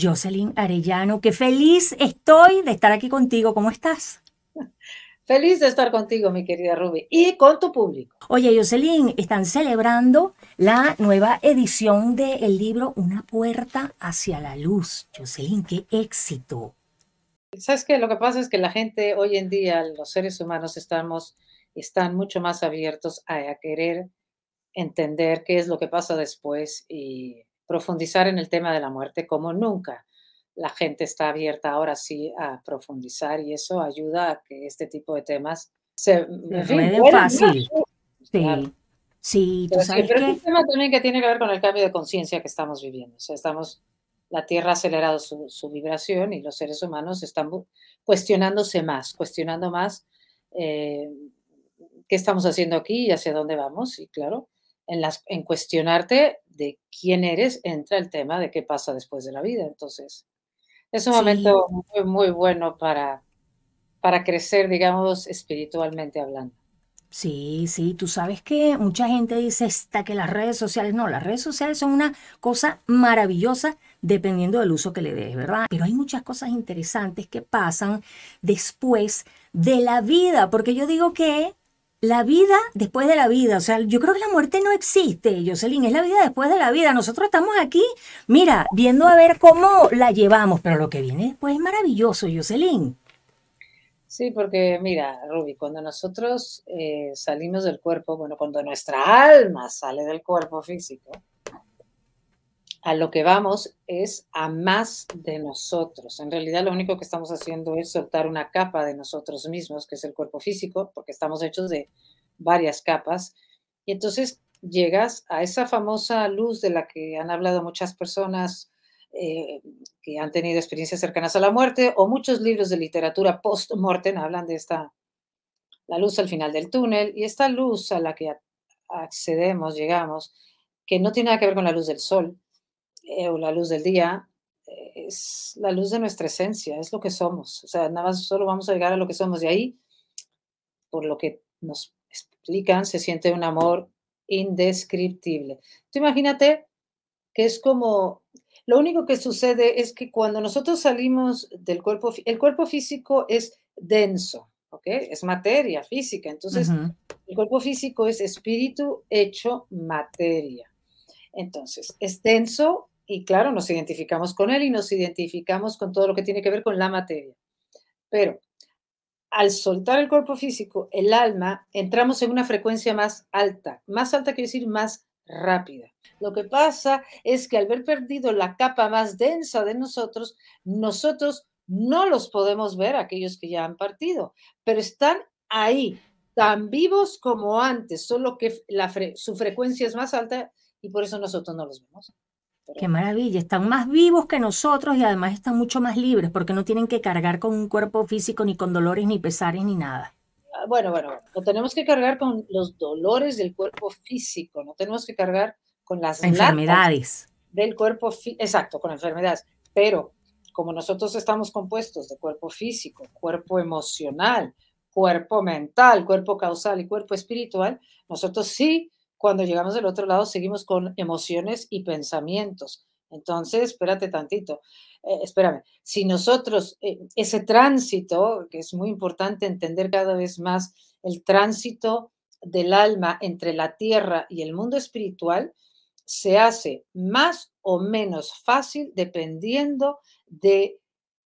Jocelyn Arellano, qué feliz estoy de estar aquí contigo. ¿Cómo estás? Feliz de estar contigo, mi querida Ruby, y con tu público. Oye, Jocelyn, están celebrando la nueva edición del libro Una puerta hacia la luz. Jocelyn, qué éxito. ¿Sabes qué? Lo que pasa es que la gente hoy en día, los seres humanos, estamos, están mucho más abiertos a, a querer entender qué es lo que pasa después y profundizar en el tema de la muerte como nunca. La gente está abierta ahora sí a profundizar y eso ayuda a que este tipo de temas se en fácil. Sí. Sí, tú sabes pero es un tema también que tiene que ver con el cambio de conciencia que estamos viviendo. O sea, estamos, la Tierra ha acelerado su, vibración y los seres humanos están cuestionándose más, cuestionando más eh, qué estamos haciendo aquí y hacia dónde vamos. Y claro, en, las, en cuestionarte de quién eres, entra el tema de qué pasa después de la vida. Entonces, es un momento muy, muy bueno para, para crecer, digamos, espiritualmente hablando. Sí, sí, tú sabes que mucha gente dice está que las redes sociales, no, las redes sociales son una cosa maravillosa dependiendo del uso que le des, ¿verdad? Pero hay muchas cosas interesantes que pasan después de la vida, porque yo digo que la vida después de la vida. O sea, yo creo que la muerte no existe, Jocelyn, es la vida después de la vida. Nosotros estamos aquí, mira, viendo a ver cómo la llevamos, pero lo que viene después es maravilloso, Jocelyn. Sí, porque mira, Ruby, cuando nosotros eh, salimos del cuerpo, bueno, cuando nuestra alma sale del cuerpo físico, a lo que vamos es a más de nosotros. En realidad lo único que estamos haciendo es soltar una capa de nosotros mismos, que es el cuerpo físico, porque estamos hechos de varias capas. Y entonces llegas a esa famosa luz de la que han hablado muchas personas eh, que han tenido experiencias cercanas a la muerte, o muchos libros de literatura post-mortem hablan de esta, la luz al final del túnel, y esta luz a la que accedemos, llegamos, que no tiene nada que ver con la luz del sol, o la luz del día, eh, es la luz de nuestra esencia, es lo que somos. O sea, nada más solo vamos a llegar a lo que somos. De ahí, por lo que nos explican, se siente un amor indescriptible. Tú imagínate que es como, lo único que sucede es que cuando nosotros salimos del cuerpo, el cuerpo físico es denso, ¿ok? Es materia física. Entonces, el cuerpo físico es espíritu hecho materia. Entonces, es denso y claro, nos identificamos con él y nos identificamos con todo lo que tiene que ver con la materia. Pero al soltar el cuerpo físico, el alma, entramos en una frecuencia más alta. Más alta quiere decir más rápida. Lo que pasa es que al haber perdido la capa más densa de nosotros, nosotros no los podemos ver, aquellos que ya han partido, pero están ahí, tan vivos como antes, solo que su frecuencia es más alta y por eso nosotros no los vemos. Qué maravilla, están más vivos que nosotros y además están mucho más libres porque no tienen que cargar con un cuerpo físico ni con dolores ni pesares ni nada. Ah, bueno, bueno, no tenemos que cargar con los dolores del cuerpo físico, no tenemos que cargar con las enfermedades del cuerpo exacto, con enfermedades, pero como nosotros estamos compuestos de cuerpo físico, cuerpo emocional, cuerpo mental, cuerpo causal y cuerpo espiritual, nosotros sí cuando llegamos del otro lado seguimos con emociones y pensamientos. Entonces, espérate tantito, eh, espérame, si nosotros, eh, ese tránsito, que es muy importante entender cada vez más, el tránsito del alma entre la tierra y el mundo espiritual, se hace más o menos fácil dependiendo de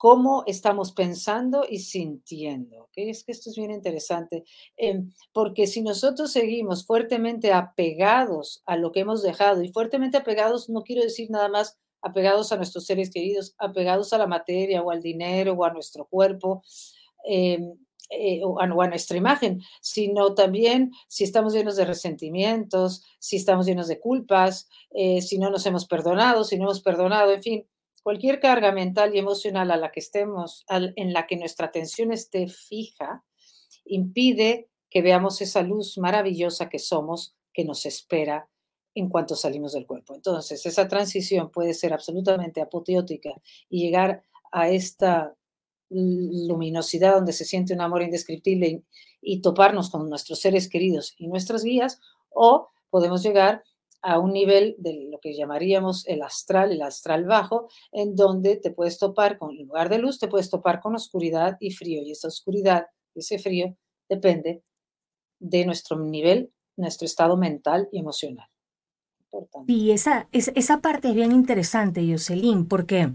cómo estamos pensando y sintiendo. Es que esto es bien interesante, em, porque si nosotros seguimos fuertemente apegados a lo que hemos dejado, y fuertemente apegados no quiero decir nada más apegados a nuestros seres queridos, apegados a la materia o al dinero o a nuestro cuerpo, em, eh, o, a, nuestra imagen, sino también si estamos llenos de resentimientos, si estamos llenos de culpas, eh, si no nos hemos perdonado, si no hemos perdonado, en fin, cualquier carga mental y emocional a la que estemos, en la que nuestra atención esté fija, impide que veamos esa luz maravillosa que somos, que nos espera en cuanto salimos del cuerpo. Entonces, esa transición puede ser absolutamente apoteótica y llegar a esta luminosidad donde se siente un amor indescriptible y, toparnos con nuestros seres queridos y nuestras guías, o podemos llegar a un nivel de lo que llamaríamos el astral, el astral bajo, en donde te puedes topar con, en lugar de luz, te puedes topar con oscuridad y frío. Y esa oscuridad, ese frío, depende de nuestro nivel, nuestro estado mental y emocional. Y esa, esa parte es bien interesante, Jocelyn, porque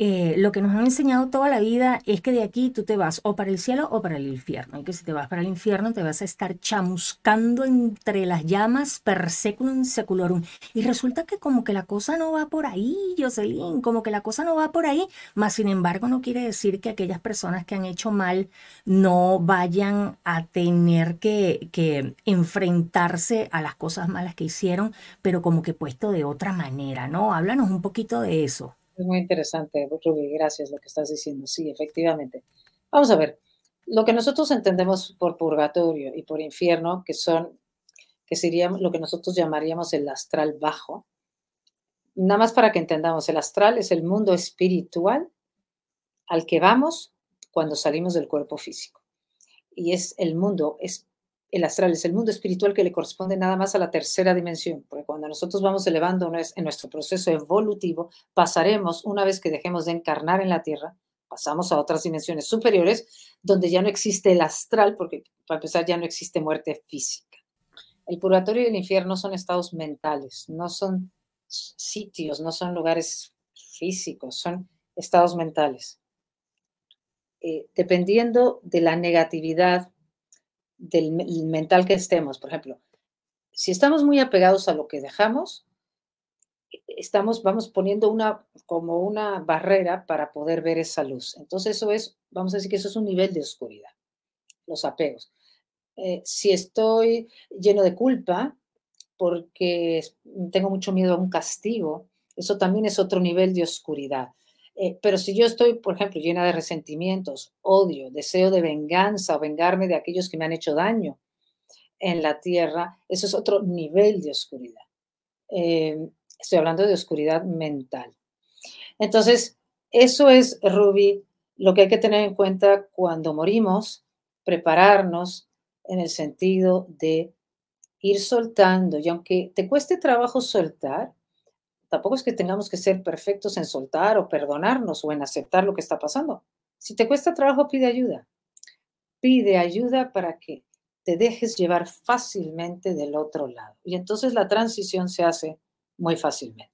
eh, lo que nos han enseñado toda la vida es que de aquí tú te vas o para el cielo o para el infierno. Y que si te vas para el infierno te vas a estar chamuscando entre las llamas per seculum seculorum. Y resulta que como que la cosa no va por ahí, Jocelyn, como que la cosa no va por ahí. Más sin embargo no quiere decir que aquellas personas que han hecho mal no vayan a tener que enfrentarse a las cosas malas que hicieron, pero como que puesto de otra manera, ¿no? Háblanos un poquito de eso. Es muy interesante, Ruby, gracias lo que estás diciendo. Sí, efectivamente. Vamos a ver, lo que nosotros entendemos por purgatorio y por infierno, que son, que sería lo que nosotros llamaríamos el astral bajo, nada más para que entendamos, el astral es el mundo espiritual al que vamos cuando salimos del cuerpo físico. Y es el mundo espiritual el astral es el mundo espiritual que le corresponde nada más a la tercera dimensión, porque cuando nosotros vamos elevando en nuestro proceso evolutivo, pasaremos, una vez que dejemos de encarnar en la Tierra, pasamos a otras dimensiones superiores, donde ya no existe el astral, porque para empezar ya no existe muerte física. El purgatorio y el infierno son estados mentales, no son sitios, no son lugares físicos, son estados mentales. Eh, dependiendo de la negatividad del mental que estemos. Por ejemplo, si estamos muy apegados a lo que dejamos, estamos, vamos poniendo una, como una barrera para poder ver esa luz. Entonces eso es, vamos a decir que eso es un nivel de oscuridad, los apegos. Eh, si estoy lleno de culpa porque tengo mucho miedo a un castigo, eso también es otro nivel de oscuridad. Eh, pero si yo estoy, por ejemplo, llena de resentimientos, odio, deseo de venganza o vengarme de aquellos que me han hecho daño en la tierra, eso es otro nivel de oscuridad. Eh, estoy hablando de oscuridad mental. Entonces, eso es, Ruby, lo que hay que tener en cuenta cuando morimos, prepararnos en el sentido de ir soltando. Y aunque te cueste trabajo soltar, tampoco es que tengamos que ser perfectos en soltar o perdonarnos o en aceptar lo que está pasando. Si te cuesta trabajo, pide ayuda. Pide ayuda para que te dejes llevar fácilmente del otro lado. Y entonces la transición se hace muy fácilmente.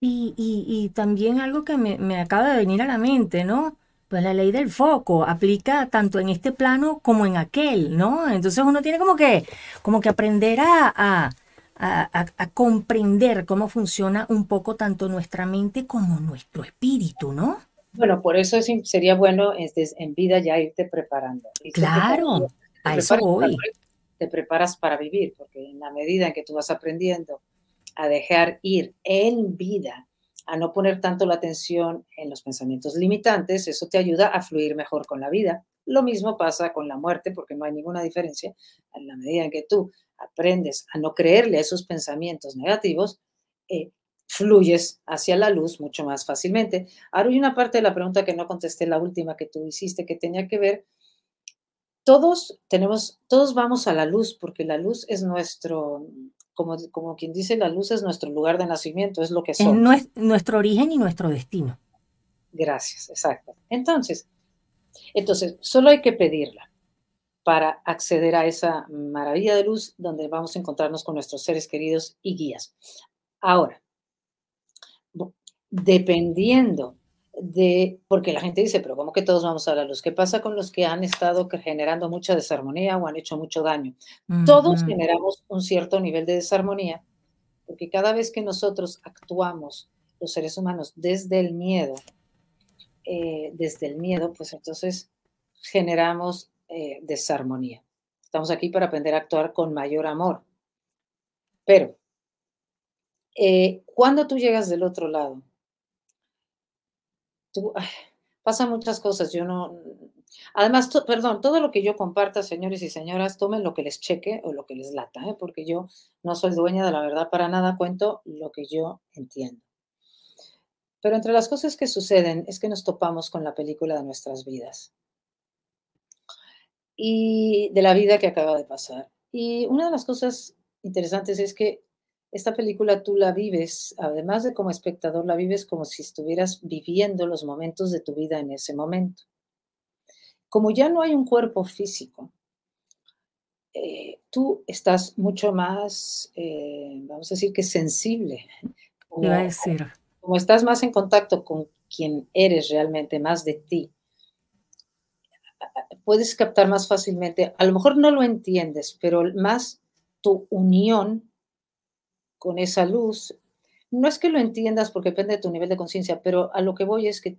Y, también algo que me, me, acaba de venir a la mente, ¿no? Pues la ley del foco aplica tanto en este plano como en aquel, ¿no? Entonces uno tiene como que, como que aprender a a, comprender cómo funciona un poco tanto nuestra mente como nuestro espíritu, ¿no? Bueno, por eso sería bueno en vida ya irte preparando. claro, a eso voy. te preparas para vivir, porque en la medida en que tú vas aprendiendo a dejar ir en vida, a no poner tanto la atención en los pensamientos limitantes, eso te ayuda a fluir mejor con la vida. Lo mismo pasa con la muerte, porque no hay ninguna diferencia. En la medida en que tú aprendes a no creerle a esos pensamientos negativos, eh, fluyes hacia la luz mucho más fácilmente. Ahora hay una parte de la pregunta que no contesté, la última que tú hiciste, que tenía que ver, todos tenemos, todos vamos a la luz, porque la luz es nuestro, como, como quien dice, la luz es nuestro lugar de nacimiento, es lo que somos. Es nuestro origen y nuestro destino. Gracias, exacto. Entonces, entonces, solo hay que pedirla para acceder a esa maravilla de luz donde vamos a encontrarnos con nuestros seres queridos y guías. Ahora, dependiendo de, porque la gente dice, pero ¿cómo que todos vamos a la luz? ¿Qué pasa con los que han estado generando mucha desarmonía o han hecho mucho daño? Todos generamos un cierto nivel de desarmonía, porque cada vez que nosotros actuamos, los seres humanos, desde el miedo, eh, desde el miedo, pues entonces generamos eh, desarmonía. Estamos aquí para aprender a actuar con mayor amor. Pero, eh, cuando tú llegas del otro lado, tú, pasan muchas cosas, yo no, además, perdón, todo lo que yo comparta, señores y señoras, tomen lo que les cheque o lo que les lata, ¿eh? porque yo no soy dueña de la verdad para nada, cuento lo que yo entiendo. Pero entre las cosas que suceden es que nos topamos con la película de nuestras vidas y de la vida que acaba de pasar. Y una de las cosas interesantes es que esta película tú la vives, además de como espectador, la vives como si estuvieras viviendo los momentos de tu vida en ese momento. Como ya no hay un cuerpo físico, eh, tú estás mucho más, eh, vamos a decir que sensible. Como, a decir. como estás más en contacto con quien eres realmente, más de ti, puedes captar más fácilmente, a lo mejor no lo entiendes, pero más tu unión con esa luz, no es que lo entiendas porque depende de tu nivel de conciencia, pero a lo que voy es que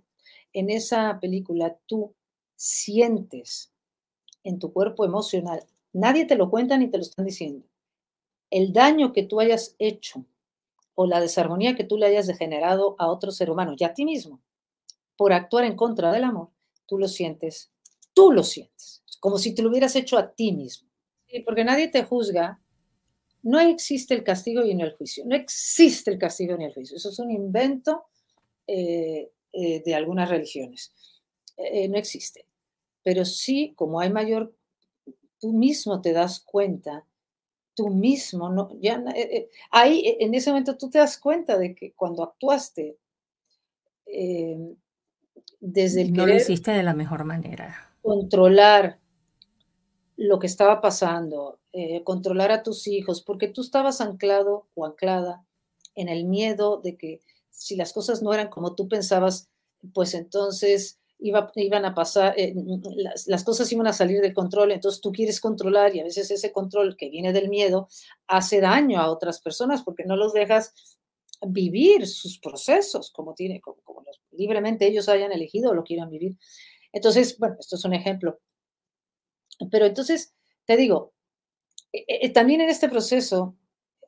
en esa película tú sientes en tu cuerpo emocional, nadie te lo cuenta ni te lo están diciendo, el daño que tú hayas hecho o la desarmonía que tú le hayas degenerado a otro ser humano y a ti mismo por actuar en contra del amor, tú lo sientes tú lo sientes, como si te lo hubieras hecho a ti mismo. Sí, porque nadie te juzga. No existe el castigo y ni el juicio. No existe el castigo ni el juicio. Eso es un invento eh, eh, de algunas religiones. Eh, no existe. Pero sí, como hay mayor, tú mismo te das cuenta, tú mismo, no, ya, ahí en ese momento tú te das cuenta de que cuando actuaste desde el no lo hiciste de la mejor manera controlar lo que estaba pasando, eh, controlar a tus hijos, porque tú estabas anclado o anclada en el miedo de que si las cosas no eran como tú pensabas, pues entonces iba, iban a pasar, eh, las, las, cosas iban a salir del control, entonces tú quieres controlar y a veces ese control que viene del miedo hace daño a otras personas porque no los dejas vivir sus procesos como, tiene, como, como libremente ellos hayan elegido o lo quieran vivir. Entonces, bueno, esto es un ejemplo. Pero entonces, te digo, eh, eh, también en este proceso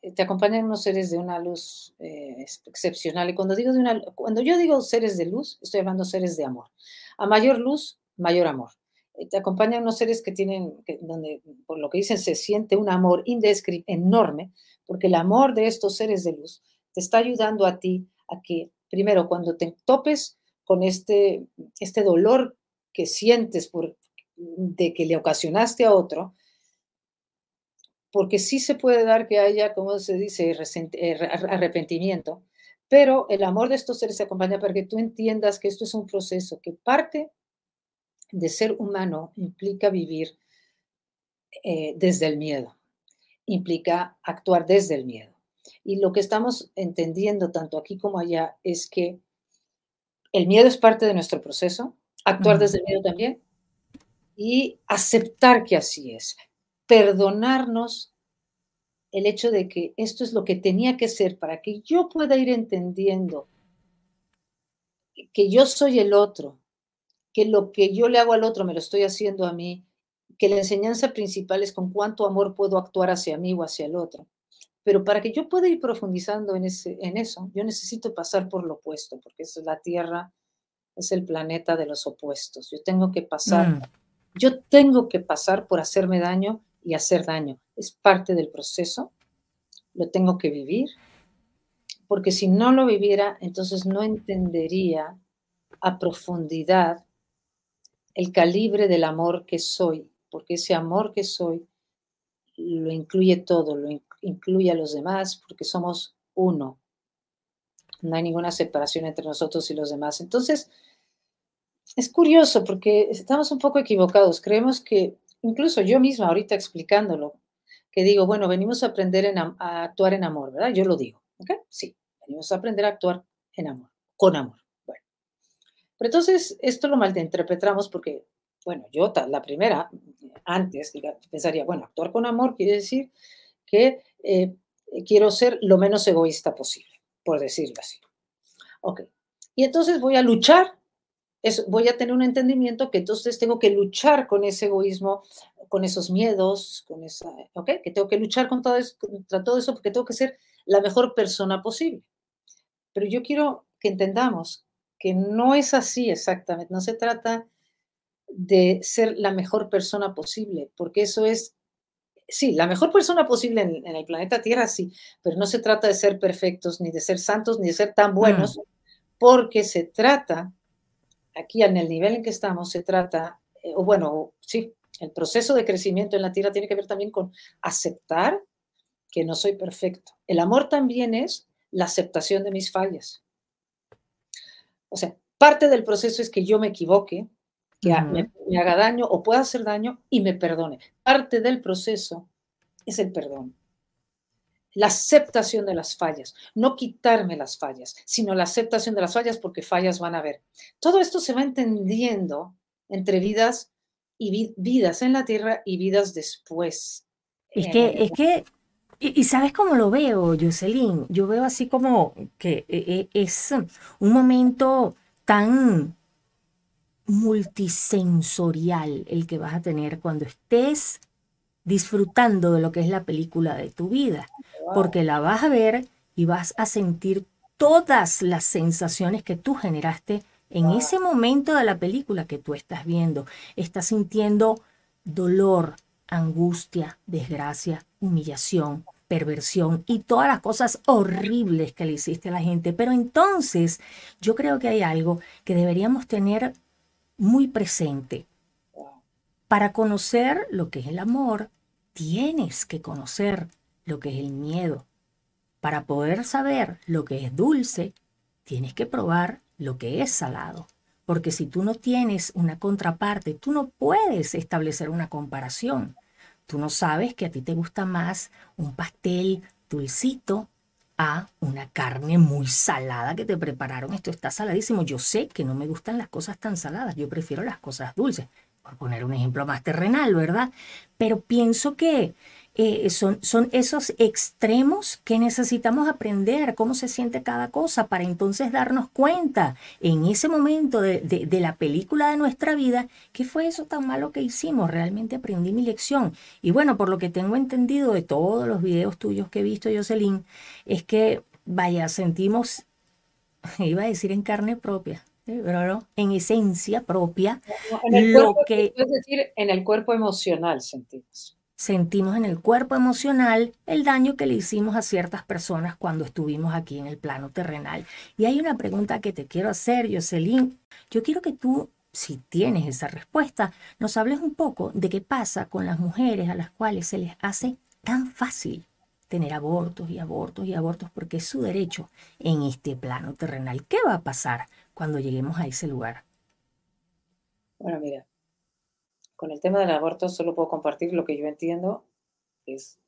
eh, te acompañan unos seres de una luz excepcional. Y cuando, digo de una, cuando yo digo seres de luz, estoy hablando seres de amor. A mayor luz, mayor amor. te acompañan unos seres que tienen, donde por lo que dicen se siente un amor indescriptible, enorme, porque el amor de estos seres de luz te está ayudando a ti a que, primero, cuando te topes con este, este dolor que sientes por, de que le ocasionaste a otro, porque sí se puede dar que haya, como se dice, eh, arrepentimiento, pero el amor de estos seres se acompaña para que tú entiendas que esto es un proceso que parte de ser humano implica vivir eh, desde el miedo, implica actuar desde el miedo. Y lo que estamos entendiendo tanto aquí como allá es que el miedo es parte de nuestro proceso, actuar desde el miedo también. Y aceptar que así es, perdonarnos el hecho de que esto es lo que tenía que ser para que yo pueda ir entendiendo que yo soy el otro, que lo que yo le hago al otro me lo estoy haciendo a mí, que la enseñanza principal es con cuánto amor puedo actuar hacia mí o hacia el otro. Pero para que yo pueda ir profundizando en, ese, en eso, yo necesito pasar por lo opuesto, porque eso es la tierra, es el planeta de los opuestos. Yo tengo que pasar, mm. yo tengo que pasar por hacerme daño y hacer daño. Es parte del proceso, lo tengo que vivir, porque si no lo viviera, entonces no entendería a profundidad el calibre del amor que soy, porque ese amor que soy lo incluye todo, lo incluye a los demás, porque somos uno. No hay ninguna separación entre nosotros y los demás. Entonces, es curioso porque estamos un poco equivocados. Creemos que, incluso yo misma ahorita explicándolo, que digo, bueno, venimos a aprender a actuar en amor, ¿verdad? Yo lo digo, ¿ok? Sí, venimos a aprender a actuar en amor, con amor. Bueno, pero entonces esto lo malinterpretamos porque, bueno, yo la primera, antes, pensaría, bueno, actuar con amor quiere decir que eh, quiero ser lo menos egoísta posible, por decirlo así. Ok, y entonces voy a luchar voy a tener un entendimiento que entonces tengo que luchar con ese egoísmo, con esos miedos, con esa, ¿ok? Que tengo que luchar todo eso, contra todo eso porque tengo que ser la mejor persona posible. Pero yo quiero que entendamos que no es así exactamente, no se trata de ser la mejor persona posible, porque eso es, sí, la mejor persona posible en, el planeta Tierra, sí, pero no se trata de ser perfectos, ni de ser santos, ni de ser tan buenos, mm. porque se trata, aquí en el nivel en que estamos, se trata, eh, o bueno, sí, el proceso de crecimiento en la Tierra tiene que ver también con aceptar que no soy perfecto. El amor también es la aceptación de mis fallas. O sea, parte del proceso es que yo me equivoque, que me, haga daño o pueda hacer daño y me perdone. Parte del proceso es el perdón. La aceptación de las fallas, no quitarme las fallas, sino la aceptación de las fallas porque fallas van a haber. Todo esto se va entendiendo entre vidas y vidas en la tierra y vidas después. Es que, es que, y, sabes cómo lo veo, Jocelyn, yo veo así como que e, e, es un momento tan multisensorial el que vas a tener cuando estés disfrutando de lo que es la película de tu vida, porque la vas a ver y vas a sentir todas las sensaciones que tú generaste en ese momento de la película que tú estás viendo. Estás sintiendo dolor, angustia, desgracia, humillación, perversión y todas las cosas horribles que le hiciste a la gente. Pero entonces yo creo que hay algo que deberíamos tener muy presente. Para conocer lo que es el amor, tienes que conocer lo que es el miedo. Para poder saber lo que es dulce, tienes que probar lo que es salado. Porque si tú no tienes una contraparte, tú no puedes establecer una comparación. Tú no sabes que a ti te gusta más un pastel dulcito a una carne muy salada que te prepararon. Esto está saladísimo. Yo sé que no me gustan las cosas tan saladas, yo prefiero las cosas dulces, por poner un ejemplo más terrenal, ¿verdad? Pero pienso que eh, son, son esos extremos que necesitamos aprender, cómo se siente cada cosa, para entonces darnos cuenta en ese momento de, de, la película de nuestra vida, qué fue eso tan malo que hicimos, realmente aprendí mi lección. Y bueno, por lo que tengo entendido de todos los videos tuyos que he visto, Jocelyn, es que, vaya, sentimos, iba a decir en carne propia, pero no, en esencia propia, lo que... Es decir, en el cuerpo emocional sentimos sentimos en el cuerpo emocional el daño que le hicimos a ciertas personas cuando estuvimos aquí en el plano terrenal. Y hay una pregunta que te quiero hacer, Jocelyn. Yo quiero que tú, si tienes esa respuesta, nos hables un poco de qué pasa con las mujeres a las cuales se les hace tan fácil tener abortos y abortos y abortos porque es su derecho en este plano terrenal. ¿Qué va a pasar cuando lleguemos a ese lugar? Bueno, mira, con el tema del aborto solo puedo compartir lo que yo entiendo, es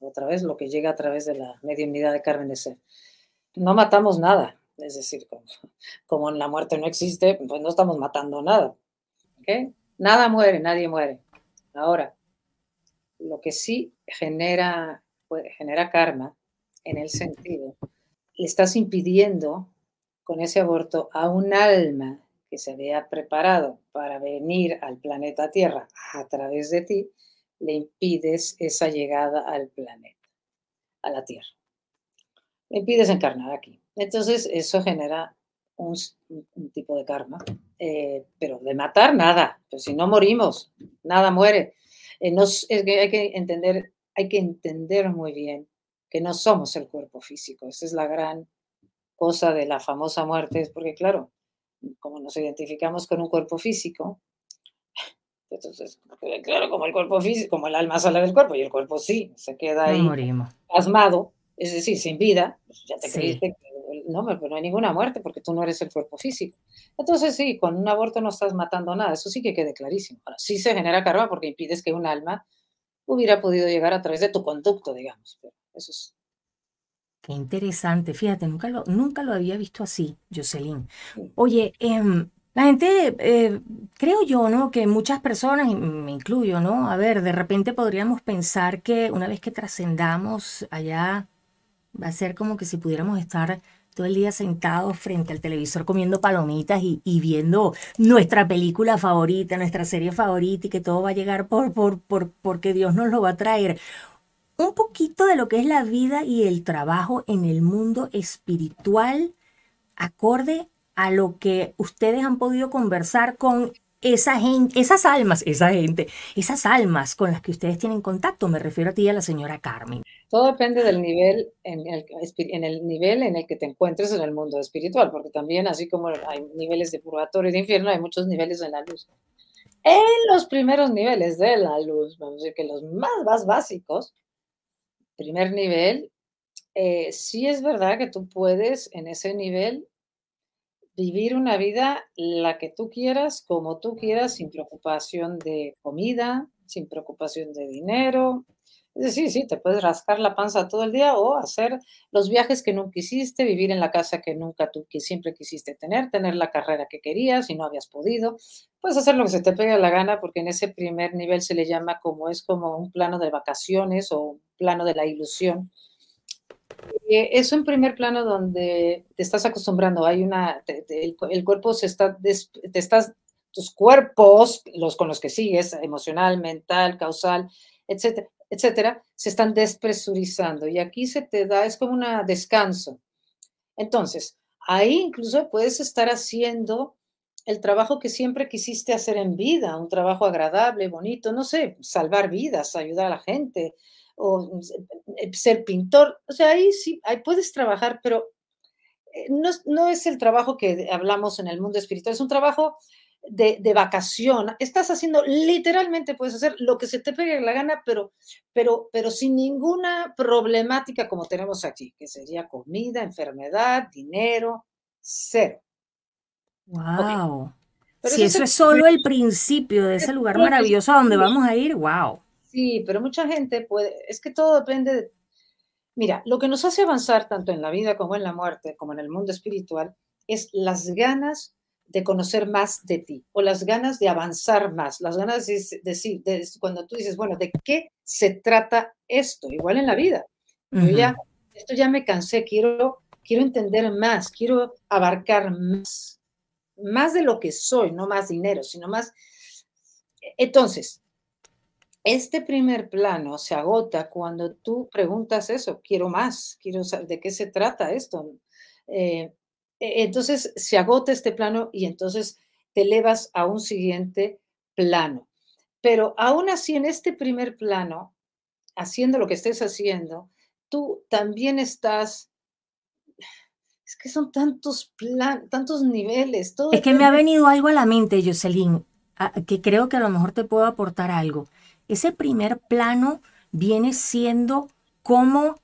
otra vez lo que llega a través de la mediunidad de Carmen de Ser. No matamos nada, es decir, como, la muerte no existe, pues no estamos matando nada. Nada muere, nadie muere. Ahora, lo que sí genera, genera karma en el sentido, le estás impidiendo con ese aborto a un alma que se había preparado para venir al planeta Tierra a través de ti, le impides esa llegada al planeta, a la Tierra. Le impides encarnar aquí. Entonces, eso genera un, tipo de karma. Eh, pero de matar, nada. Pues si no morimos, nada muere. Eh, hay que entender, hay que entender muy bien que no somos el cuerpo físico. Esa es la gran cosa de la famosa muerte, es porque, claro, como nos identificamos con un cuerpo físico, entonces, claro, como el cuerpo físico, como el alma sale del cuerpo y el cuerpo sí, se queda ahí asmado, es decir, sin vida, pues ya te creíste que no, pero no hay ninguna muerte porque tú no eres el cuerpo físico. Entonces, sí, con un aborto no estás matando nada, eso sí que quede clarísimo. Ahora, sí se genera karma porque impides que un alma hubiera podido llegar a través de tu conducto, digamos, pero eso es Qué interesante, fíjate, nunca lo, nunca lo había visto así, Jocelyn. Oye, em, la gente, eh, creo yo, ¿no? Que muchas personas, y me incluyo, ¿no? A ver, de repente podríamos pensar que una vez que trascendamos allá, va a ser como que si pudiéramos estar todo el día sentados frente al televisor comiendo palomitas y, viendo nuestra película favorita, nuestra serie favorita y que todo va a llegar por, por, por, porque Dios nos lo va a traer un poquito de lo que es la vida y el trabajo en el mundo espiritual acorde a lo que ustedes han podido conversar con esa gente, esas almas, esa gente, esas almas con las que ustedes tienen contacto. Me refiero a ti y a la señora Carmen. Todo depende del nivel en el, en el nivel en el que te encuentres en el mundo espiritual, porque también así como hay niveles de purgatorio y de infierno, hay muchos niveles en la luz. En los primeros niveles de la luz, vamos a decir que los más, más básicos, primer nivel, eh, sí es verdad que tú puedes en ese nivel vivir una vida la que tú quieras, como tú quieras, sin preocupación de comida, sin preocupación de dinero. Es decir, sí, te puedes rascar la panza todo el día o hacer los viajes que nunca quisiste, vivir en la casa que nunca tú que siempre quisiste tener, tener la carrera que querías y no habías podido. Puedes hacer lo que se te pegue la gana porque en ese primer nivel se le llama como es como un plano de vacaciones o un plano de la ilusión eh, es un primer plano donde te estás acostumbrando, hay una, el, cuerpo se está, te estás, tus cuerpos, los con los que sigues, emocional, mental, causal, etcétera, etcétera, se están despresurizando y aquí se te da, es como un descanso. Entonces, ahí incluso puedes estar haciendo el trabajo que siempre quisiste hacer en vida, un trabajo agradable, bonito, no sé, salvar vidas, ayudar a la gente, o eh, ser pintor. O sea, ahí sí, ahí puedes trabajar, pero eh, no, es el trabajo que hablamos en el mundo espiritual, es un trabajo de, vacación. Estás haciendo, literalmente puedes hacer lo que se te pegue la gana, pero, pero, pero sin ninguna problemática como tenemos aquí, que sería comida, enfermedad, dinero, cero. Wow. Si eso es solo el principio de ese lugar maravilloso a donde vamos a ir, wow. Sí, pero mucha gente puede, es que todo depende de... Mira, lo que nos hace avanzar tanto en la vida como en la muerte, como en el mundo espiritual, es las ganas de conocer más de ti o las ganas de avanzar más, las ganas de decir, cuando tú dices, bueno, ¿de qué se trata esto? Igual en la vida. Yo ya, esto ya me cansé, quiero, quiero entender más, quiero abarcar más, más de lo que soy, no más dinero, sino más. Entonces, este primer plano se agota cuando tú preguntas eso, quiero más, quiero saber de qué se trata esto. Eh, e, entonces se agota este plano y entonces te elevas a un siguiente plano. Pero aún así, en este primer plano, haciendo lo que estés haciendo, tú también estás es que son tantos plan, tantos niveles. Todo es que me ha venido algo a la mente, Jocelyn, que creo que a lo mejor te puedo aportar algo ese primer plano viene siendo como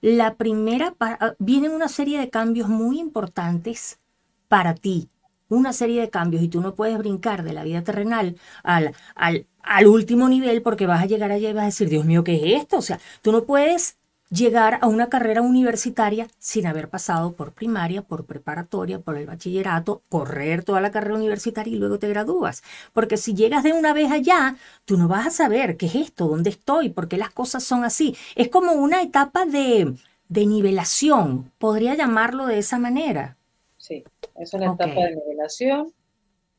la primera, ah, vienen una serie de cambios muy importantes para ti, una serie de cambios y tú no puedes brincar de la vida terrenal al, al, al último nivel porque vas a llegar allá y vas a decir, Dios mío, ¿qué es esto? O sea, tú no puedes llegar a una carrera universitaria sin haber pasado por primaria, por preparatoria, por el bachillerato, correr toda la carrera universitaria y luego te gradúas. Porque si llegas de una vez allá, tú no vas a saber qué es esto, dónde estoy, por qué las cosas son así. Es como una etapa de, de nivelación, podría llamarlo de esa manera. Sí, es una etapa de nivelación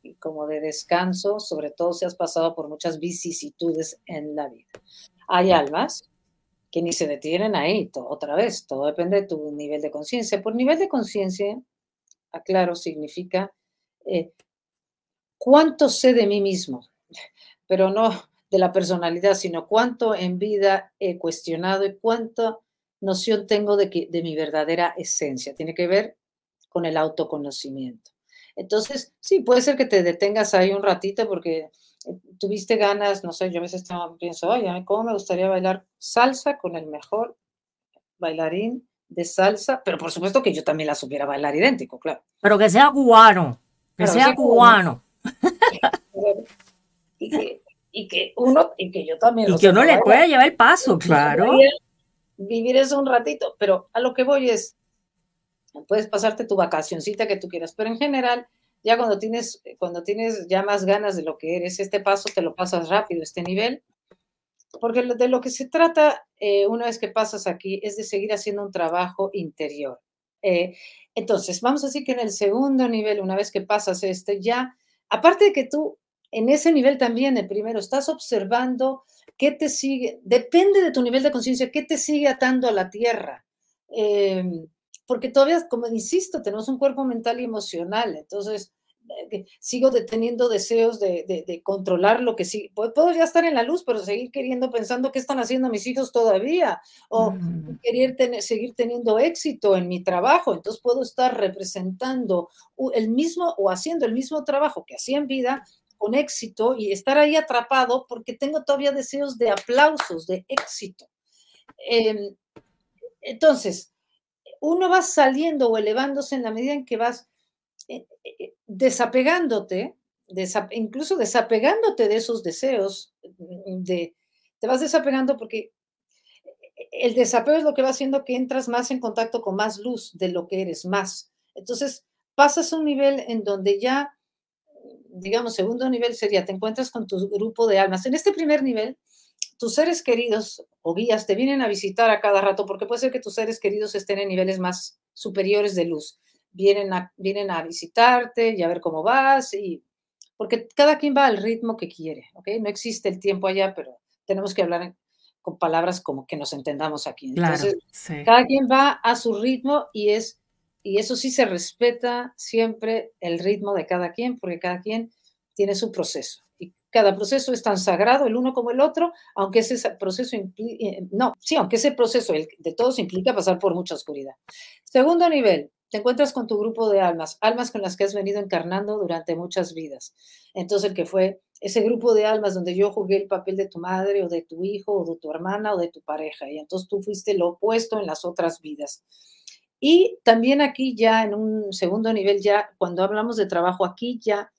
y como de descanso, sobre todo si has pasado por muchas vicisitudes en la vida. Hay almas que ni se detienen ahí, otra vez, todo depende de tu nivel de conciencia. Por nivel de conciencia, aclaro, significa eh, cuánto sé de mí mismo, pero no de la personalidad, sino cuánto en vida he cuestionado y cuánta noción tengo de, que, de mi verdadera esencia. Tiene que ver con el autoconocimiento. Entonces, sí, puede ser que te detengas ahí un ratito porque tuviste ganas, no sé, yo a veces pienso, oye, ¿cómo me gustaría bailar salsa con el mejor bailarín de salsa? Pero por supuesto que yo también la supiera bailar idéntico, claro. Pero que sea cubano, que sea cubano. y, que, uno, y que yo también. Y que uno le pueda llevar el paso, claro. Vivir eso un ratito, pero a lo que voy es, puedes pasarte tu vacacioncita que tú quieras, pero en general ya cuando tienes, cuando tienes ya más ganas de lo que eres, este paso te lo pasas rápido, este nivel, porque de lo que se trata eh, una vez que pasas aquí es de seguir haciendo un trabajo interior. Eh, entonces, vamos a decir que en el segundo nivel, una vez que pasas este, ya, aparte de que tú en ese nivel también, el primero, estás observando qué te sigue, depende de tu nivel de conciencia, qué te sigue atando a la tierra. Em, porque todavía, como insisto, tenemos un cuerpo mental y emocional, entonces eh, sigo deteniendo deseos de, controlar lo que sí. Puedo ya estar en la luz, pero seguir queriendo, pensando qué están haciendo mis hijos todavía, o mm. querer seguir teniendo éxito en mi trabajo. Entonces puedo estar representando el mismo o haciendo el mismo trabajo que hacía en vida con éxito y estar ahí atrapado porque tengo todavía deseos de aplausos, de éxito. Em, entonces, uno va saliendo o elevándose en la medida en que vas eh, eh, desapegándote, incluso desapegándote de esos deseos, mm, de, te vas desapegando porque el desapego es lo que va haciendo que entras más en contacto con más luz de lo que eres más. Entonces, pasas a un nivel en donde ya, digamos, segundo nivel sería, te encuentras con tu grupo de almas. En este primer nivel, tus seres queridos o guías te vienen a visitar a cada rato porque puede ser que tus seres queridos estén en niveles más superiores de luz. Vienen a, vienen a visitarte y a ver cómo vas y porque cada quien va al ritmo que quiere, ¿ok? No existe el tiempo allá, pero tenemos que hablar con palabras como que nos entendamos aquí. Entonces, cada quien va a su ritmo y es y eso sí se respeta siempre el ritmo de cada quien, porque cada quien tiene su proceso cada proceso es tan sagrado el uno como el otro, aunque ese proceso eh, no, sí, aunque ese proceso de todos implica pasar por mucha oscuridad. Segundo nivel, te encuentras con tu grupo de almas, almas con las que has venido encarnando durante muchas vidas. Entonces, el que fue ese grupo de almas donde yo jugué el papel de tu madre o de tu hijo o de tu hermana o de tu pareja, y entonces tú fuiste lo opuesto en las otras vidas. Y también aquí ya en un segundo nivel, ya cuando hablamos de trabajo, aquí ya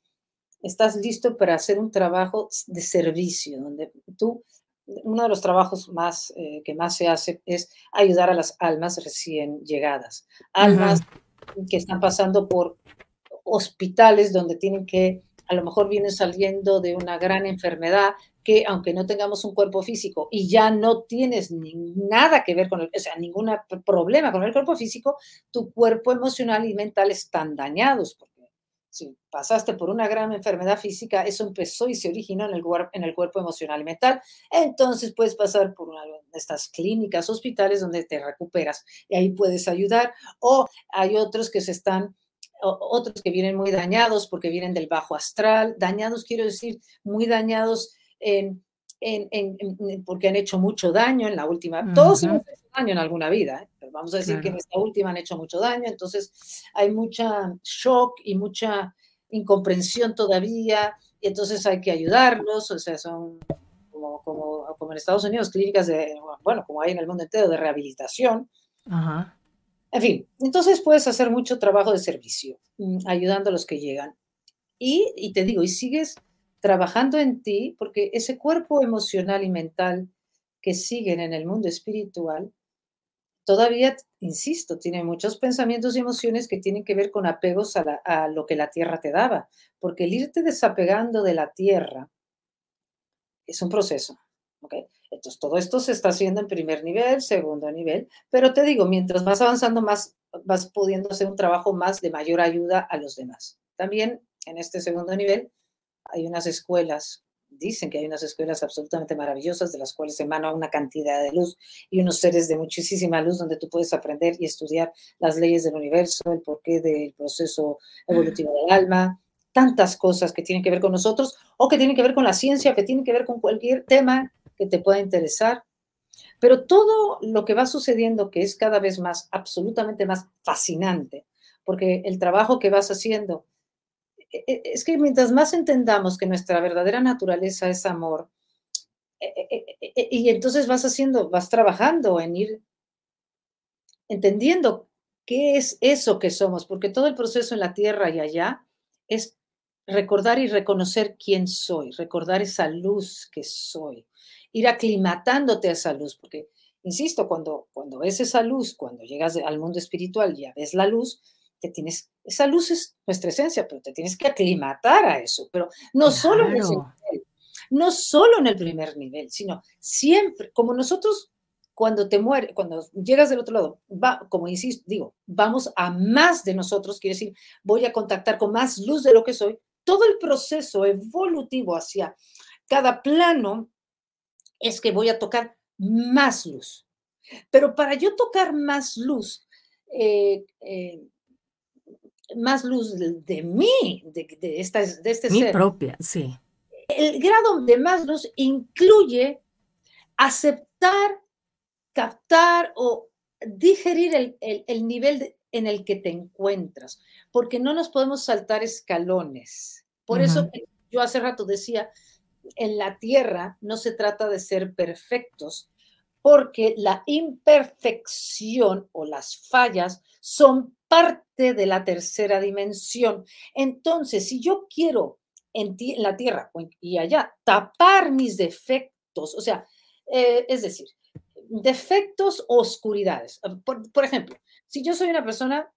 estás listo para hacer un trabajo de servicio, donde tú, uno de los trabajos más eh, que más se hace es ayudar a las almas recién llegadas, almas que están pasando por hospitales donde tienen que, a lo mejor vienen saliendo de una gran enfermedad que aunque no tengamos un cuerpo físico y ya no tienes nada que ver con el, o sea, ningún problema con el cuerpo físico, tu cuerpo emocional y mental están dañados si pasaste por una gran enfermedad física, eso empezó y se originó en el, en el cuerpo emocional y mental. Entonces puedes pasar por una de estas clínicas, hospitales donde te recuperas y ahí puedes ayudar. O hay otros que se están, otros que vienen muy dañados porque vienen del bajo astral. Dañados quiero decir muy dañados en, en, porque han hecho mucho daño en la última. Todos hemos hecho daño en alguna vida. ¿eh? vamos a decir que en esta última han hecho mucho daño, entonces hay mucha shock y mucha incomprensión todavía, y entonces hay que ayudarlos, o sea, son como, como, como en Estados Unidos, clínicas de, bueno, como hay en el mundo entero, de rehabilitación. En fin, entonces puedes hacer mucho trabajo de servicio, mm, ayudando a los que llegan. Y, y te digo, y sigues trabajando en ti, porque ese cuerpo emocional y mental que siguen en el mundo espiritual todavía, insisto, tiene muchos pensamientos y emociones que tienen que ver con apegos a, lo que la tierra te daba, porque el irte desapegando de la tierra es un proceso. Entonces, todo esto se está haciendo en primer nivel, segundo nivel, pero te digo, mientras vas avanzando más, vas pudiendo hacer un trabajo más de mayor ayuda a los demás. También en este segundo nivel hay unas escuelas dicen que hay unas escuelas absolutamente maravillosas de las cuales emana una cantidad de luz y unos seres de muchísima luz donde tú puedes aprender y estudiar las leyes del universo, el porqué del proceso evolutivo del alma, tantas cosas que tienen que ver con nosotros o que tienen que ver con la ciencia, que tienen que ver con cualquier tema que te pueda interesar. Pero todo lo que va sucediendo, que es cada vez más, absolutamente más fascinante, porque el trabajo que vas haciendo es que mientras más entendamos que nuestra verdadera naturaleza es amor, e, y entonces vas haciendo, vas trabajando en ir entendiendo qué es eso que somos, porque todo el proceso en la tierra y allá es recordar y reconocer quién soy, recordar esa luz que soy, ir aclimatándote a esa luz, porque, insisto, cuando, cuando ves esa luz, cuando llegas al mundo espiritual, ya ves la luz, tienes, esa luz es nuestra esencia, pero te tienes que aclimatar a eso, pero no solo en ese nivel, no solo en el primer nivel, sino siempre, como nosotros cuando te mueres, cuando llegas del otro lado, va, como insisto, digo, vamos a más de nosotros, quiere decir, voy a contactar con más luz de lo que soy, todo el proceso evolutivo hacia cada plano es que voy a tocar más luz. Pero para yo tocar más luz, eh, eh, más luz de, mí, de, esta, de este mi propia, sí. El grado de más luz incluye aceptar, captar o digerir el, nivel en el que te encuentras, porque no nos podemos saltar escalones. Por eso yo hace rato decía, en la tierra no se trata de ser perfectos, porque la imperfección o las fallas son parte de la tercera dimensión. Entonces, si yo quiero en, la tierra y allá tapar mis defectos, o sea, eh, es decir, defectos oscuridades. Por, ejemplo, si yo soy una persona,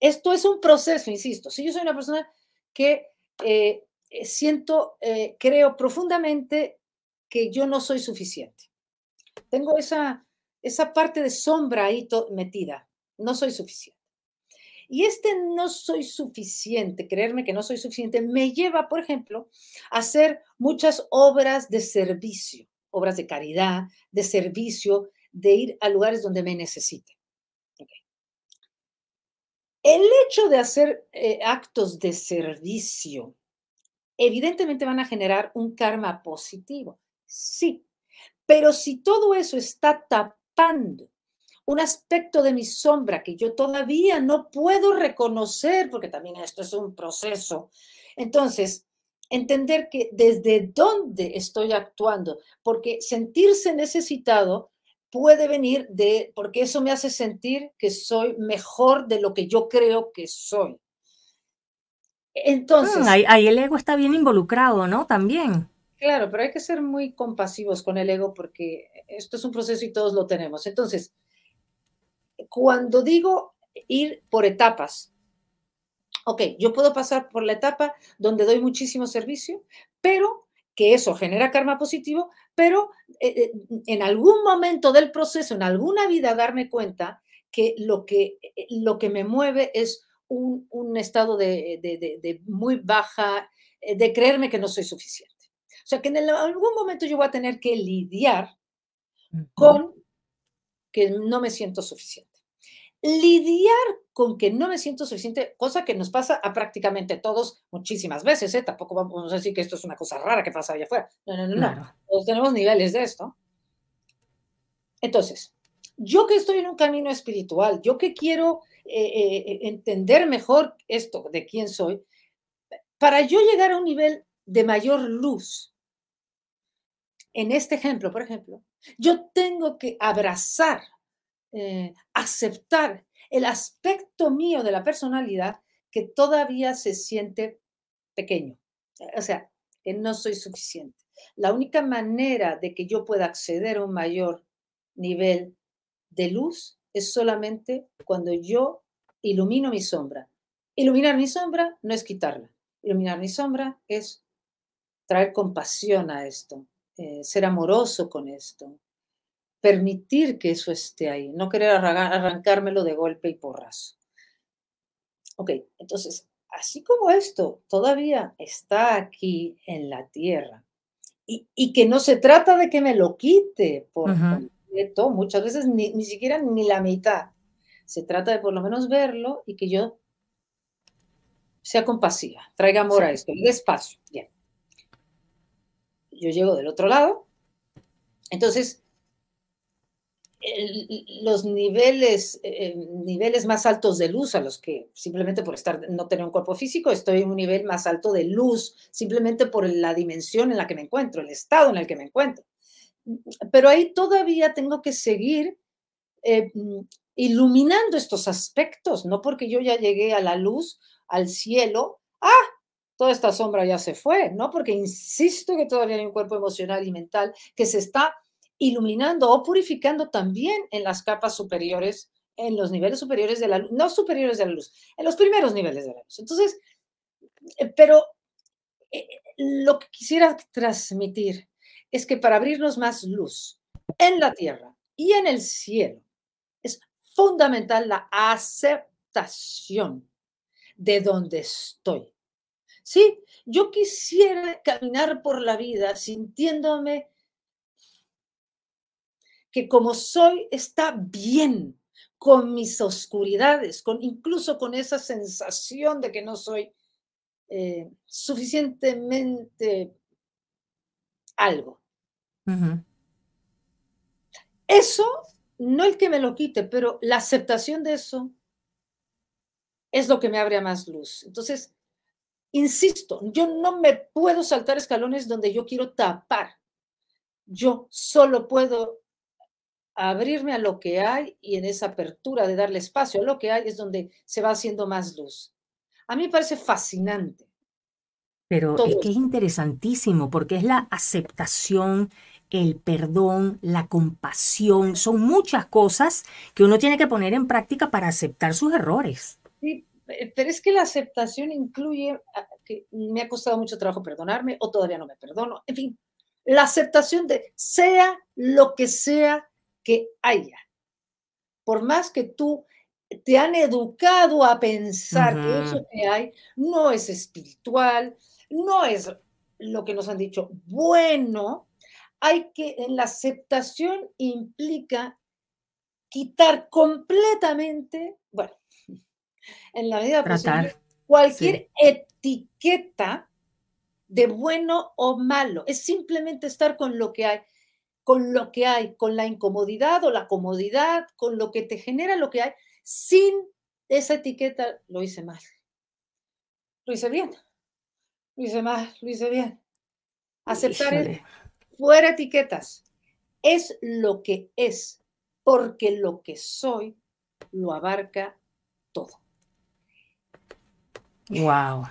esto es un proceso, insisto, si yo soy una persona que eh, siento, eh, creo profundamente que yo no soy suficiente. Tengo esa, esa parte de sombra ahí metida. No soy suficiente. Y este no soy suficiente, creerme que no soy suficiente, me lleva, por ejemplo, a hacer muchas obras de servicio, obras de caridad, de servicio, de ir a lugares donde me necesiten. El hecho de hacer eh, actos de servicio, evidentemente van a generar un karma positivo. Sí, pero si todo eso está tapando un aspecto de mi sombra que yo todavía no puedo reconocer, porque también esto es un proceso, entonces, entender que desde dónde estoy actuando, porque sentirse necesitado puede venir de, porque eso me hace sentir que soy mejor de lo que yo creo que soy. Entonces. Mm, ahí, el ego está bien involucrado, ¿no? También. Claro, pero hay que ser muy compasivos con el ego porque esto es un proceso y todos lo tenemos. Entonces, cuando digo ir por etapas, ok, yo puedo pasar por la etapa donde doy muchísimo servicio, pero que eso genera karma positivo, pero eh, eh, en algún momento del proceso, en alguna vida, darme cuenta que lo que, eh, lo que me mueve es un, estado de, de, muy baja, de creerme que no soy suficiente. O sea, que en algún momento yo voy a tener que lidiar con que no me siento suficiente. Lidiar con que no me siento suficiente, cosa que nos pasa a prácticamente todos muchísimas veces, ¿eh? Tampoco vamos a decir que esto es una cosa rara que pasa allá afuera. No, no, no, no. Todos tenemos niveles de esto. Entonces, yo que estoy en un camino espiritual, yo que quiero eh, eh, entender mejor esto de quién soy, para yo llegar a un nivel de mayor luz, en este ejemplo, por ejemplo, yo tengo que abrazar, eh, aceptar el aspecto mío de la personalidad que todavía se siente pequeño. O sea, que no soy suficiente. La única manera de que yo pueda acceder a un mayor nivel de luz es solamente cuando yo ilumino mi sombra. Iluminar mi sombra no es quitarla. Iluminar mi sombra es traer compasión a esto, eh, ser amoroso con esto, permitir que eso esté ahí, no querer arrancármelo de golpe y porrazo. Ok, entonces, así como esto todavía está aquí en la tierra y, que no se trata de que me lo quite por completo, muchas veces ni, ni siquiera ni la mitad, se trata de por lo menos verlo y que yo sea compasiva, traiga amor a esto, y despacio, bien yo llego del otro lado. Entonces, los niveles, eh, niveles más altos de luz a los que simplemente por estar, no tener un cuerpo físico, estoy en un nivel más alto de luz, simplemente por la dimensión en la que me encuentro, el estado en el que me encuentro. Pero ahí todavía tengo que seguir eh, iluminando estos aspectos, no porque yo ya llegué a la luz, al cielo, ah, toda esta sombra ya se fue, ¿no? Porque insisto que todavía hay un cuerpo emocional y mental que se está iluminando o purificando también en las capas superiores, en los niveles superiores de la luz, no superiores de la luz, en los primeros niveles de la luz. Entonces, eh, pero eh, lo que quisiera transmitir es que para abrirnos más luz en la tierra y en el cielo, es fundamental la aceptación de donde estoy. Sí, yo quisiera caminar por la vida sintiéndome que como soy está bien, con mis oscuridades, con, incluso con esa sensación de que no soy eh, suficientemente algo. Eso, no el que me lo quite, pero la aceptación de eso es lo que me abre a más luz. Entonces, insisto, yo no me puedo saltar escalones donde yo quiero tapar. Yo solo puedo abrirme a lo que hay y en esa apertura de darle espacio a lo que hay es donde se va haciendo más luz. A mí me parece fascinante. Pero es que es interesantísimo porque es la aceptación, el perdón, la compasión, son muchas cosas que uno tiene que poner en práctica para aceptar sus errores. Sí, pero es que la aceptación incluye ah, que me ha costado mucho trabajo perdonarme o todavía no me perdono. En fin, la aceptación de sea lo que sea que haya. Por más que tú te han educado a pensar que eso que hay no es espiritual, no es lo que nos han dicho bueno, hay que, en la aceptación implica quitar completamente, bueno, en la medida posible, cualquier etiqueta de bueno o malo. Es simplemente estar con lo que hay, con lo que hay, con la incomodidad o la comodidad, con lo que te genera lo que hay, sin esa etiqueta, lo hice mal. Lo hice bien. Lo hice mal, lo hice bien. Aceptar fuera etiquetas. Es lo que es, porque lo que soy lo abarca todo. Wow.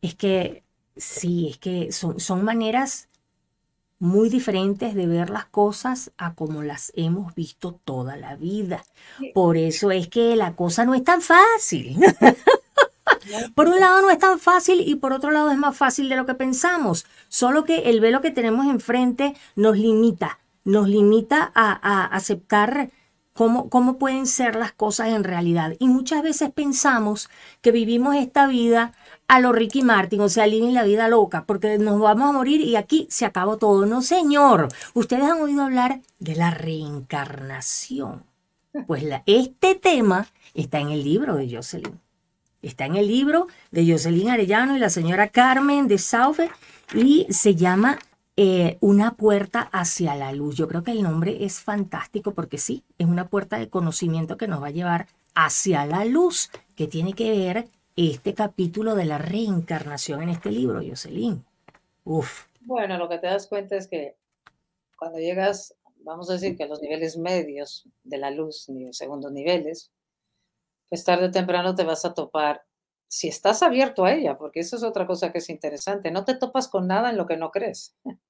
Es que sí, es que son, son maneras muy diferentes de ver las cosas a como las hemos visto toda la vida. Por eso es que la cosa no es tan fácil. Por un lado no es tan fácil y por otro lado es más fácil de lo que pensamos. Solo que el velo que tenemos enfrente nos limita, nos limita a, aceptar cómo, cómo pueden ser las cosas en realidad. Y muchas veces pensamos que vivimos esta vida a lo Ricky Martin, o sea, living la vida loca, porque nos vamos a morir y aquí se acabó todo. No, señor. Ustedes han oído hablar de la reencarnación. Pues este tema está en el libro de Jocelyn. Está en el libro de Jocelyn Arellano y la señora Carmen de Saufe y se llama eh, Una puerta hacia la luz. Yo creo que el nombre es fantástico porque sí, es una puerta de conocimiento que nos va a llevar hacia la luz, que tiene que ver este capítulo de la reencarnación en este libro, Jocelyn. Uf. Bueno, lo que te das cuenta es que cuando llegas, vamos a decir que a los niveles medios de la luz, segundos niveles, pues tarde o temprano te vas a topar, si estás abierto a ella, porque eso es otra cosa que es interesante, no te topas con nada en lo que no crees.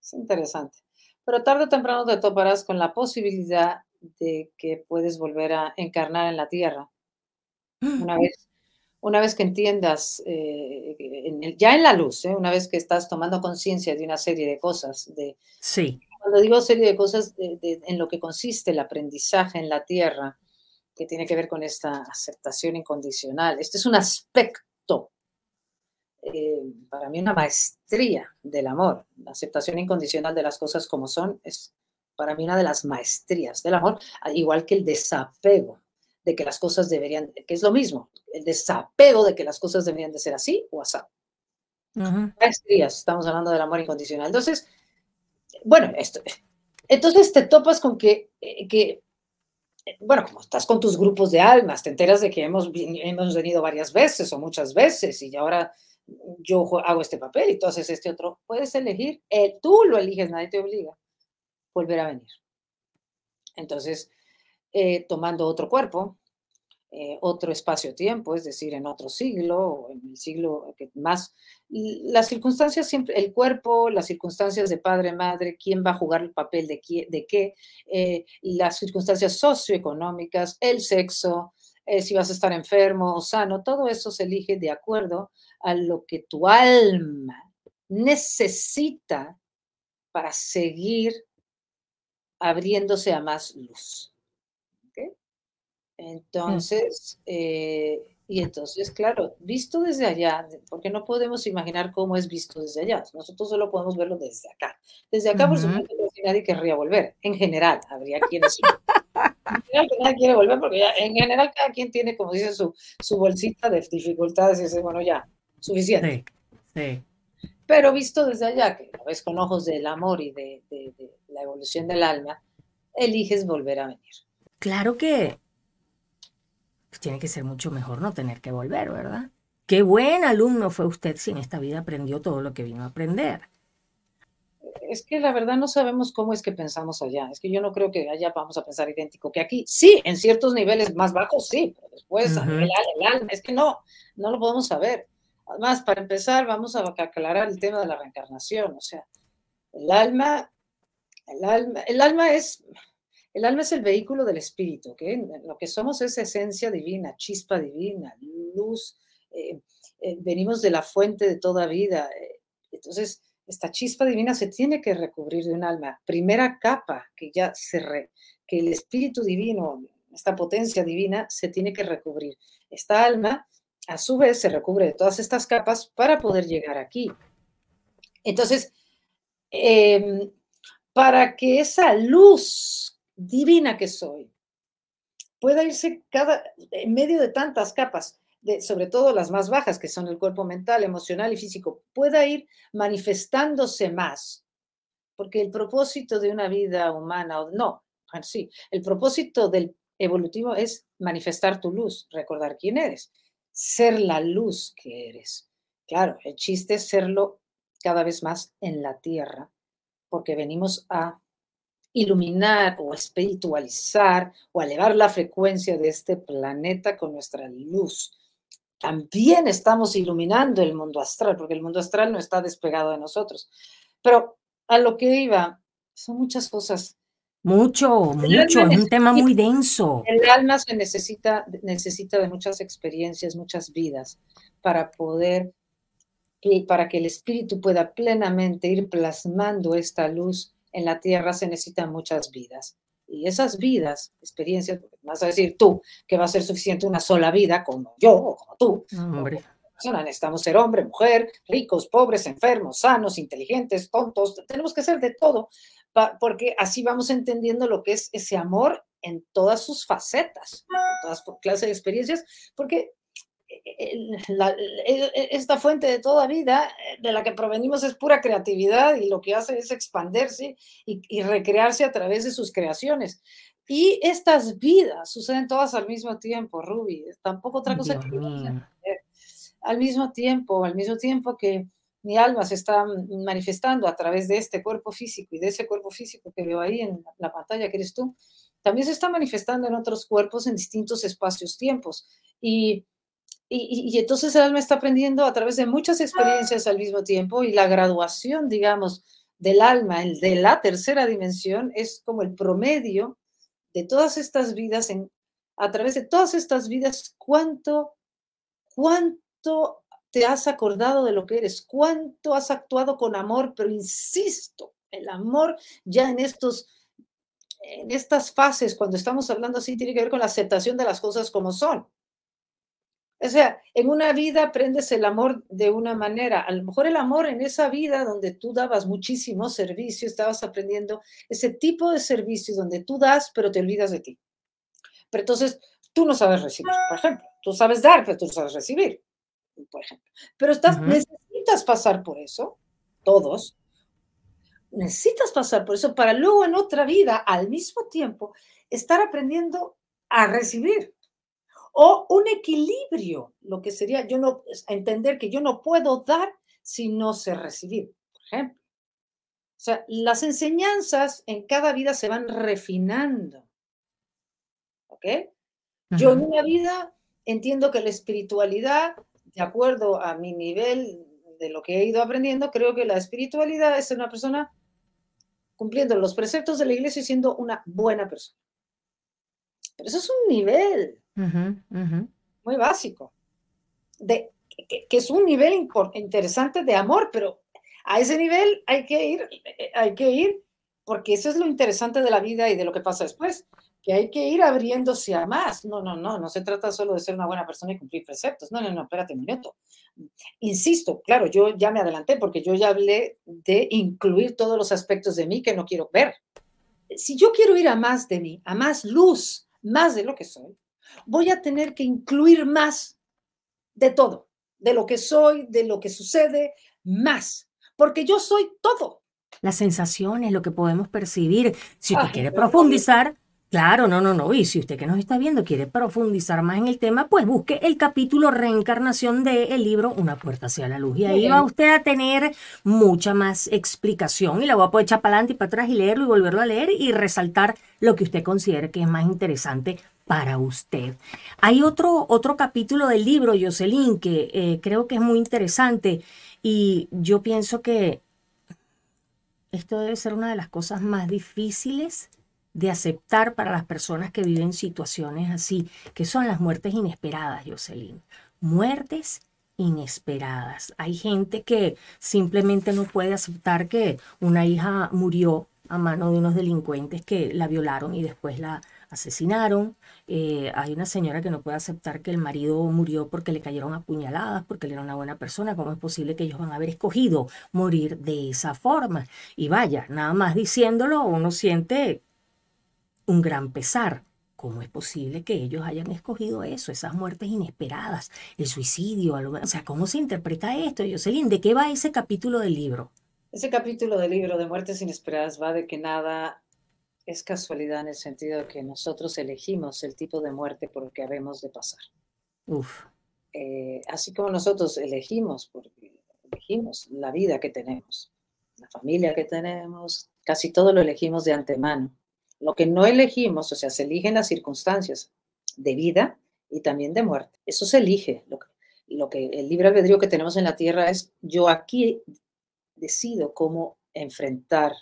Es interesante. Pero tarde o temprano te toparás con la posibilidad de que puedes volver a encarnar en la tierra. Una vez, una vez que entiendas, eh, ya en la luz, ¿eh? una vez que estás tomando conciencia de una serie de cosas, de, sí. cuando digo serie de cosas, en lo que consiste el aprendizaje en la tierra, que tiene que ver con esta aceptación incondicional. Este es un aspecto, eh, para mí una maestría del amor. La aceptación incondicional de las cosas como son es para mí una de las maestrías del amor, igual que el desapego de que las cosas deberían, que es lo mismo, el desapego de que las cosas deberían de ser así o así. Maestrías, estamos hablando del amor incondicional. Entonces, bueno, esto, entonces te topas con que, eh, que bueno, como estás con tus grupos de almas, te enteras de que hemos, hemos venido varias veces o muchas veces y ahora yo hago este papel y tú haces este otro, puedes elegir, eh, tú lo eliges, nadie te obliga, volver a venir. Entonces, eh, tomando otro cuerpo, eh, otro espacio-tiempo, es decir, en otro siglo o en el siglo más. Las circunstancias siempre, el cuerpo, las circunstancias de padre, madre, quién va a jugar el papel de, qué, de qué, eh, las circunstancias socioeconómicas, el sexo, si vas a estar enfermo o sano, todo eso se elige de acuerdo a lo que tu alma necesita para seguir abriéndose a más luz. Mm. Entonces, eh, y entonces, claro, visto desde allá, porque no podemos imaginar cómo es visto desde allá, nosotros solo podemos verlo desde acá. Desde acá, por supuesto, nadie querría volver, en general, habría quienes... nadie quiere volver porque ya, en general cada quien tiene, como dice, su, su bolsita de dificultades y dice, bueno, ya, suficiente. Sí, Pero visto desde allá, que lo ves con ojos del amor y de, de la evolución del alma, eliges volver a venir. Claro que tiene que ser mucho mejor no tener que volver, ¿verdad? Qué buen alumno fue usted si en esta vida aprendió todo lo que vino a aprender es que la verdad no sabemos cómo es que pensamos allá. Es que yo no creo que allá vamos a pensar idéntico que aquí. Sí, en ciertos niveles más bajos, sí, pero después el, alma, es que no, no lo podemos saber. Además, para empezar, vamos a aclarar el tema de la reencarnación. O sea, el alma, el alma, el alma es, el alma es el vehículo del espíritu. Lo que somos es esencia divina, chispa divina, luz. Eh, eh, venimos de la fuente de toda vida. Eh, entonces, esta chispa divina se tiene que recubrir de un alma. Primera capa que ya se re, que el espíritu divino, esta potencia divina, se tiene que recubrir. Esta alma, a su vez, se recubre de todas estas capas para poder llegar aquí. Entonces, em, para que esa luz divina que soy pueda irse cada, en medio de tantas capas, sobre todo las más bajas, que son el cuerpo mental, emocional y físico, pueda ir manifestándose más. Porque el propósito de una vida humana, no, sí, el propósito del evolutivo es manifestar tu luz, recordar quién eres, ser la luz que eres. Claro, el chiste es serlo cada vez más en la tierra, porque venimos a iluminar o espiritualizar o elevar la frecuencia de este planeta con nuestra luz también estamos iluminando el mundo astral, porque el mundo astral no está despegado de nosotros. Pero a lo que iba, son muchas cosas. Mucho, mucho, es un tema muy denso. El alma se necesita, necesita de muchas experiencias, muchas vidas, para poder, para que el espíritu pueda plenamente ir plasmando esta luz en la tierra, se necesitan muchas vidas. Y esas vidas, experiencias, vas a decir tú que va a ser suficiente una sola vida como yo o como tú. Hombre. Necesitamos ser hombre, mujer, ricos, pobres, enfermos, sanos, inteligentes, tontos. Tenemos que ser de todo, porque así vamos entendiendo lo que es ese amor en todas sus facetas, en todas clases de experiencias, porque esta fuente de toda vida eh, de la que provenimos es pura creatividad y lo que hace es expandirse y, recrearse a través de sus creaciones. Y estas vidas suceden todas al mismo tiempo, Ruby. Tampoco otra cosa que al mismo tiempo, al mismo tiempo que mi alma se está manifestando a través de este cuerpo físico y de ese cuerpo físico que veo ahí en la pantalla que eres tú, también se está manifestando en otros cuerpos en distintos espacios-tiempos. Y y, entonces el alma está aprendiendo a través de muchas experiencias al mismo tiempo y la graduación, digamos, del alma, el de la tercera dimensión, es como el promedio de todas estas vidas, en, a través de todas estas vidas, cuánto, cuánto te has acordado de lo que eres, cuánto has actuado con amor, pero insisto, el amor ya en estos en estas fases, cuando estamos hablando así, tiene que ver con la aceptación de las cosas como son. O sea, en una vida aprendes el amor de una manera. A lo mejor el amor en esa vida donde tú dabas muchísimo servicio, estabas aprendiendo ese tipo de servicio donde tú das, pero te olvidas de ti. Pero entonces tú no sabes recibir, por ejemplo. Tú sabes dar, pero tú no sabes recibir, por ejemplo. Pero estás, necesitas pasar por eso, todos. Necesitas pasar por eso para luego en otra vida, al mismo tiempo, estar aprendiendo a recibir o un equilibrio, lo que sería yo no entender que yo no puedo dar si no sé recibir, por ejemplo. O sea, las enseñanzas en cada vida se van refinando. ¿Ok? Yo en una vida entiendo que la espiritualidad, de acuerdo a mi nivel de lo que he ido aprendiendo, creo que la espiritualidad es una persona cumpliendo los preceptos de la iglesia y siendo una buena persona. Pero eso es un nivel muy básico, de, que, es un nivel interesante de amor, pero a ese nivel hay que ir, eh, hay que ir, porque eso es lo interesante de la vida y de lo que pasa después, que hay que ir abriéndose a más. No, no, no, no se trata solo de ser una buena persona y cumplir preceptos. No, no, no, espérate un minuto. Insisto, claro, yo ya me adelanté porque yo ya hablé de incluir todos los aspectos de mí que no quiero ver si yo quiero ir a más de mí, a más luz, más de lo que soy, voy a tener que incluir más de todo, de lo que soy, de lo que sucede, más, porque yo soy todo. Las sensaciones, lo que podemos percibir. Si usted quiere profundizar, Claro, no, no, no. Y si usted que nos está viendo quiere profundizar más en el tema, pues busque el capítulo reencarnación del libro Una puerta hacia la luz. Y ahí va usted a tener mucha más explicación y la voy a poder echar para adelante y para atrás y leerlo y volverlo a leer y resaltar lo que usted considere que es más interesante para usted. Hay otro, otro capítulo del libro, Jocelyn, que eh, creo que es muy interesante y yo pienso que esto debe ser una de las cosas más difíciles de aceptar para las personas que viven situaciones así, que son las muertes inesperadas, Jocelyn. Muertes inesperadas. Hay gente que simplemente no puede aceptar que una hija murió a mano de unos delincuentes que la violaron y después la asesinaron. Eh, hay una señora que no puede aceptar que el marido murió porque le cayeron apuñaladas, porque él era una buena persona. ¿Cómo es posible que ellos van a haber escogido morir de esa forma? Y vaya, nada más diciéndolo, uno siente un gran pesar. ¿Cómo es posible que ellos hayan escogido eso, esas muertes inesperadas, el suicidio? O sea, ¿cómo se interpreta esto, Jocelyn? ¿De qué va ese capítulo del libro? Ese capítulo del libro de muertes inesperadas va de que nada es casualidad en el sentido de que nosotros elegimos el tipo de muerte por el que habemos de pasar. Uf. Eh, así como nosotros elegimos, porque elegimos la vida que tenemos, la familia que tenemos, casi todo lo elegimos de antemano. Lo que no elegimos, o sea, se eligen las circunstancias de vida y también de muerte. Eso se elige. Lo que, el libre albedrío que tenemos en la tierra es yo aquí decido cómo enfrentar,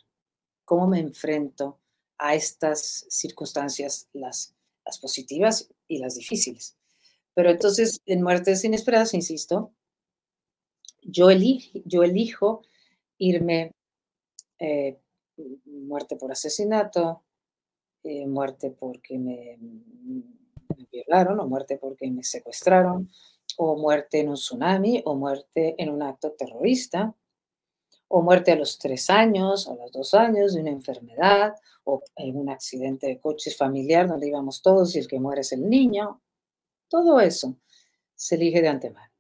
cómo me enfrento a estas circunstancias, las, positivas y las difíciles. Pero entonces, en muertes inesperadas, insisto, yo, elijo, yo elijo irme eh, muerte por asesinato, eh, muerte porque me, violaron, o muerte porque me secuestraron, o muerte en un tsunami, o muerte en un acto terrorista, o muerte a los tres años, a los dos años de una enfermedad, o un accidente de coche familiar donde íbamos todos y el que muere es el niño. Todo eso se elige de antemano.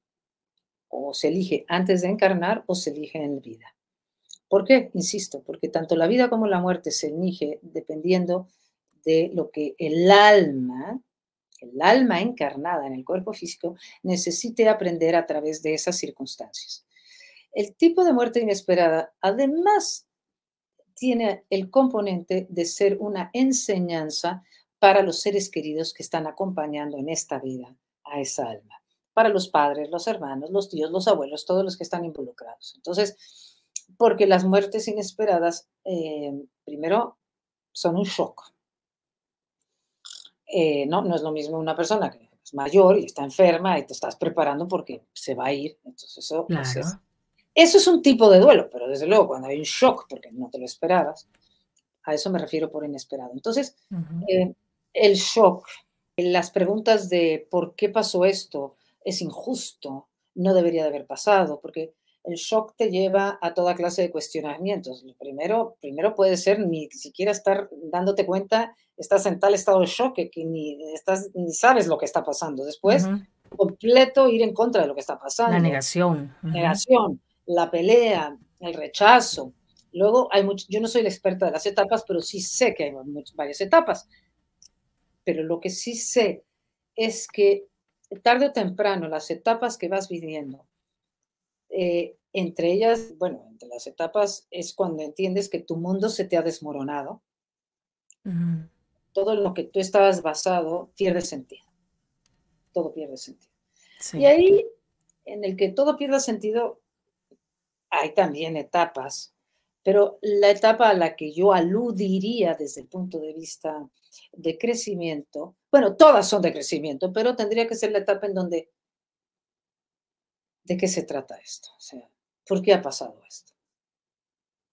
O se elige antes de encarnar o se elige en vida. ¿Por qué? Insisto, porque tanto la vida como la muerte se elige dependiendo de lo que el alma, el alma encarnada en el cuerpo físico, necesite aprender a través de esas circunstancias. El tipo de muerte inesperada, además, tiene el componente de ser una enseñanza para los seres queridos que están acompañando en esta vida a esa alma, para los padres, los hermanos, los tíos, los abuelos, todos los que están involucrados. Entonces, porque las muertes inesperadas, eh, primero, son un shock, eh, no, no es lo mismo una persona que es mayor y está enferma y te estás preparando porque se va a ir. Entonces eso, pues, eso es un tipo de duelo, pero desde luego cuando hay un shock porque no te lo esperabas, a eso me refiero por inesperado. Entonces, eh, el shock, las preguntas de por qué pasó esto, es injusto, no debería de haber pasado, porque el shock te lleva a toda clase de cuestionamientos. Lo primero, primero puede ser ni siquiera estar dándote cuenta, estás en tal estado de shock que, ni, estás, ni sabes lo que está pasando. Después, completo ir en contra de lo que está pasando. La negación. Negación, la pelea, el rechazo. Luego, hay mucho, yo no soy la experta de las etapas, pero sí sé que hay varias etapas. Pero lo que sí sé es que tarde o temprano las etapas que vas viviendo eh, entre ellas, bueno, entre las etapas es cuando entiendes que tu mundo se te ha desmoronado. Todo lo que tú estabas basado pierde sentido. Todo pierde sentido. Y ahí, en el que todo pierde sentido, hay también etapas, pero la etapa a la que yo aludiría desde el punto de vista de crecimiento, bueno, todas son de crecimiento, pero tendría que ser la etapa en donde ¿de qué se trata esto? O sea, ¿por qué ha pasado esto?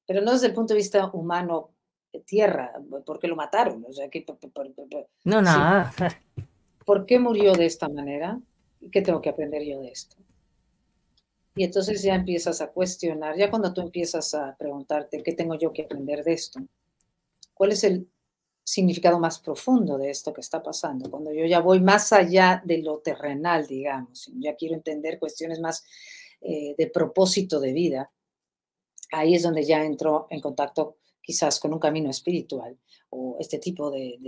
Pero no desde el punto de vista humano, de tierra, ¿por qué lo mataron? O sea, no, nada. ¿Por qué murió de esta manera? ¿Y qué tengo que aprender yo de esto? Y entonces ya empiezas a cuestionar, ya cuando tú empiezas a preguntarte, ¿qué tengo yo que aprender de esto? ¿Cuál es el significado más profundo de esto que está pasando? Cuando yo ya voy más allá de lo terrenal, digamos, ya quiero entender cuestiones más eh, de propósito de vida, ahí es donde ya entro en contacto quizás con un camino espiritual o este tipo de,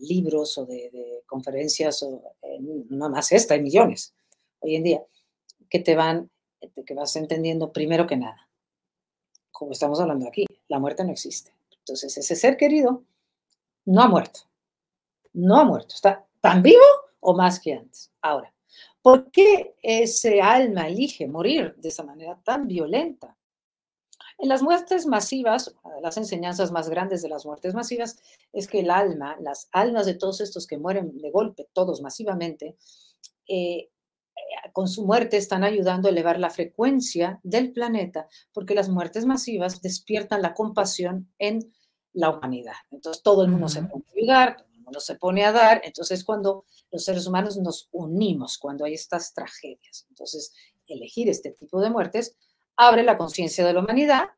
libros o de, conferencias, o eh, no más esta, hay millones hoy en día, que te van, que vas entendiendo primero que nada, como estamos hablando aquí, la muerte no existe. Entonces ese ser querido no ha muerto, no ha muerto, está tan vivo o más que antes. Ahora, ¿por qué ese alma elige morir de esa manera tan violenta? En las muertes masivas, las enseñanzas más grandes de las muertes masivas es que el alma, las almas de todos estos que mueren de golpe, todos masivamente, eh, con su muerte están ayudando a elevar la frecuencia del planeta, porque las muertes masivas despiertan la compasión en la humanidad. Entonces todo el mundo se pone a ayudar, todo el mundo se pone a dar, entonces cuando los seres humanos nos unimos, cuando hay estas tragedias. Entonces, elegir este tipo de muertes abre la conciencia de la humanidad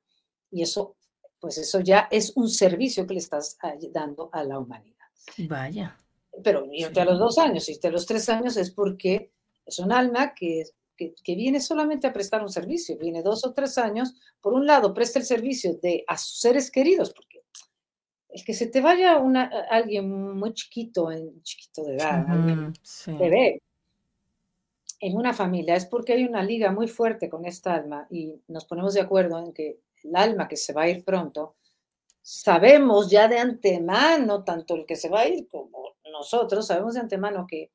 y eso, pues eso ya es un servicio que le estás dando a la humanidad. Vaya. Pero irte a los dos años, irte a los tres años es porque es un alma que, que, viene solamente a prestar un servicio, viene dos o tres años, por un lado presta el servicio de a sus seres queridos, porque el que se te vaya una, alguien muy chiquito, en, chiquito de edad, bebé, en una familia es porque hay una liga muy fuerte con esta alma y nos ponemos de acuerdo en que el alma que se va a ir pronto, sabemos ya de antemano, tanto el que se va a ir como nosotros, sabemos de antemano que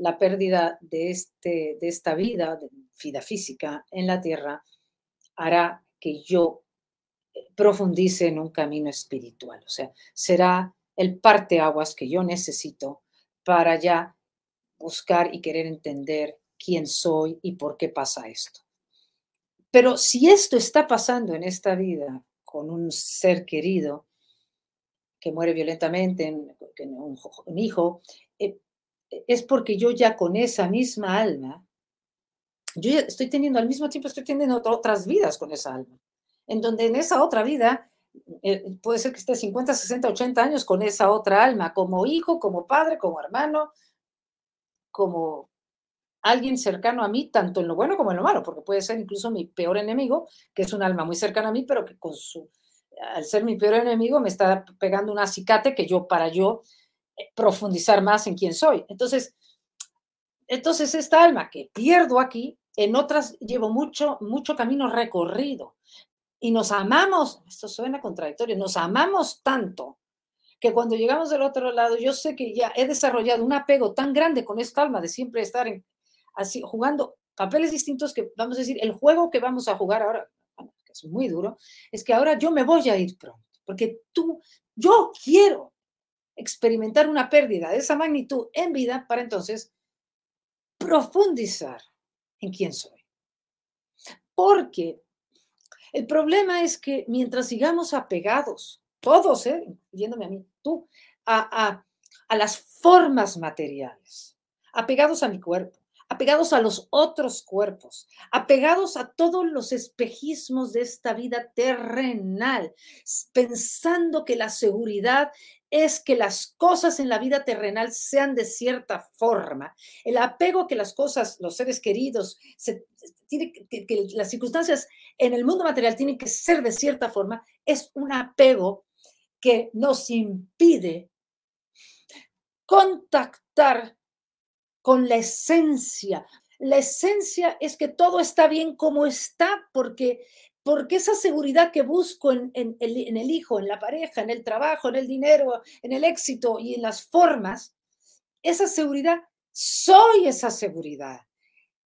la pérdida de, este, de esta vida, de vida física en la tierra, hará que yo eh, profundice en un camino espiritual. O sea, será el parteaguas que yo necesito para ya buscar y querer entender quién soy y por qué pasa esto. Pero si esto está pasando en esta vida con un ser querido que muere violentamente, un, hijo, es porque yo ya con esa misma alma, yo estoy teniendo al mismo tiempo, estoy teniendo otras vidas con esa alma, en donde en esa otra vida eh, puede ser que esté 50, 60, 80 años con esa otra alma, como hijo, como padre, como hermano, como alguien cercano a mí, tanto en lo bueno como en lo malo, porque puede ser incluso mi peor enemigo, que es un alma muy cercana a mí, pero que con su, al ser mi peor enemigo me está pegando un acicate que yo, para yo profundizar más en quién soy. Entonces, entonces esta alma que pierdo aquí, en otras llevo mucho, mucho camino recorrido. Y nos amamos, esto suena contradictorio, nos amamos tanto que cuando llegamos del otro lado, yo sé que ya he desarrollado un apego tan grande con esta alma de siempre estar en, así jugando papeles distintos que vamos a decir, el juego que vamos a jugar ahora, que es muy duro, es que ahora yo me voy a ir pronto, porque tú, yo quiero experimentar una pérdida de esa magnitud en vida para entonces profundizar en quién soy. Porque el problema es que mientras sigamos apegados, todos, ¿eh? incluyéndome a mí, tú, a, a, a las formas materiales, apegados a mi cuerpo, apegados a los otros cuerpos, apegados a todos los espejismos de esta vida terrenal, pensando que la seguridad es que las cosas en la vida terrenal sean de cierta forma. El apego que las cosas, los seres queridos, se, tiene, que, que las circunstancias en el mundo material tienen que ser de cierta forma, es un apego que nos impide contactar con la esencia. La esencia es que todo está bien como está, porque, porque esa seguridad que busco en, el hijo, en la pareja, en el trabajo, en el dinero, en el éxito y en las formas, esa seguridad, soy esa seguridad.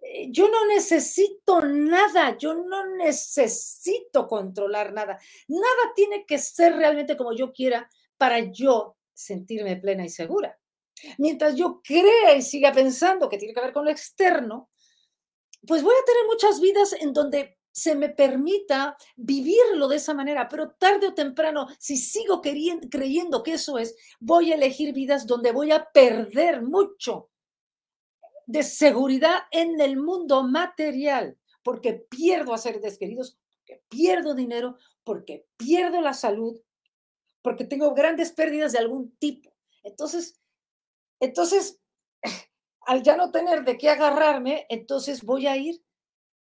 Eh, yo no necesito nada, yo no necesito controlar nada. Nada tiene que ser realmente como yo quiera para yo sentirme plena y segura. Mientras yo crea y siga pensando que tiene que ver con lo externo, pues voy a tener muchas vidas en donde se me permita vivirlo de esa manera, pero tarde o temprano, si sigo creyendo que eso es, voy a elegir vidas donde voy a perder mucho de seguridad en el mundo material, porque pierdo a seres queridos, porque pierdo dinero, porque pierdo la salud, porque tengo grandes pérdidas de algún tipo. Entonces, entonces, al ya no tener de qué agarrarme, entonces voy a ir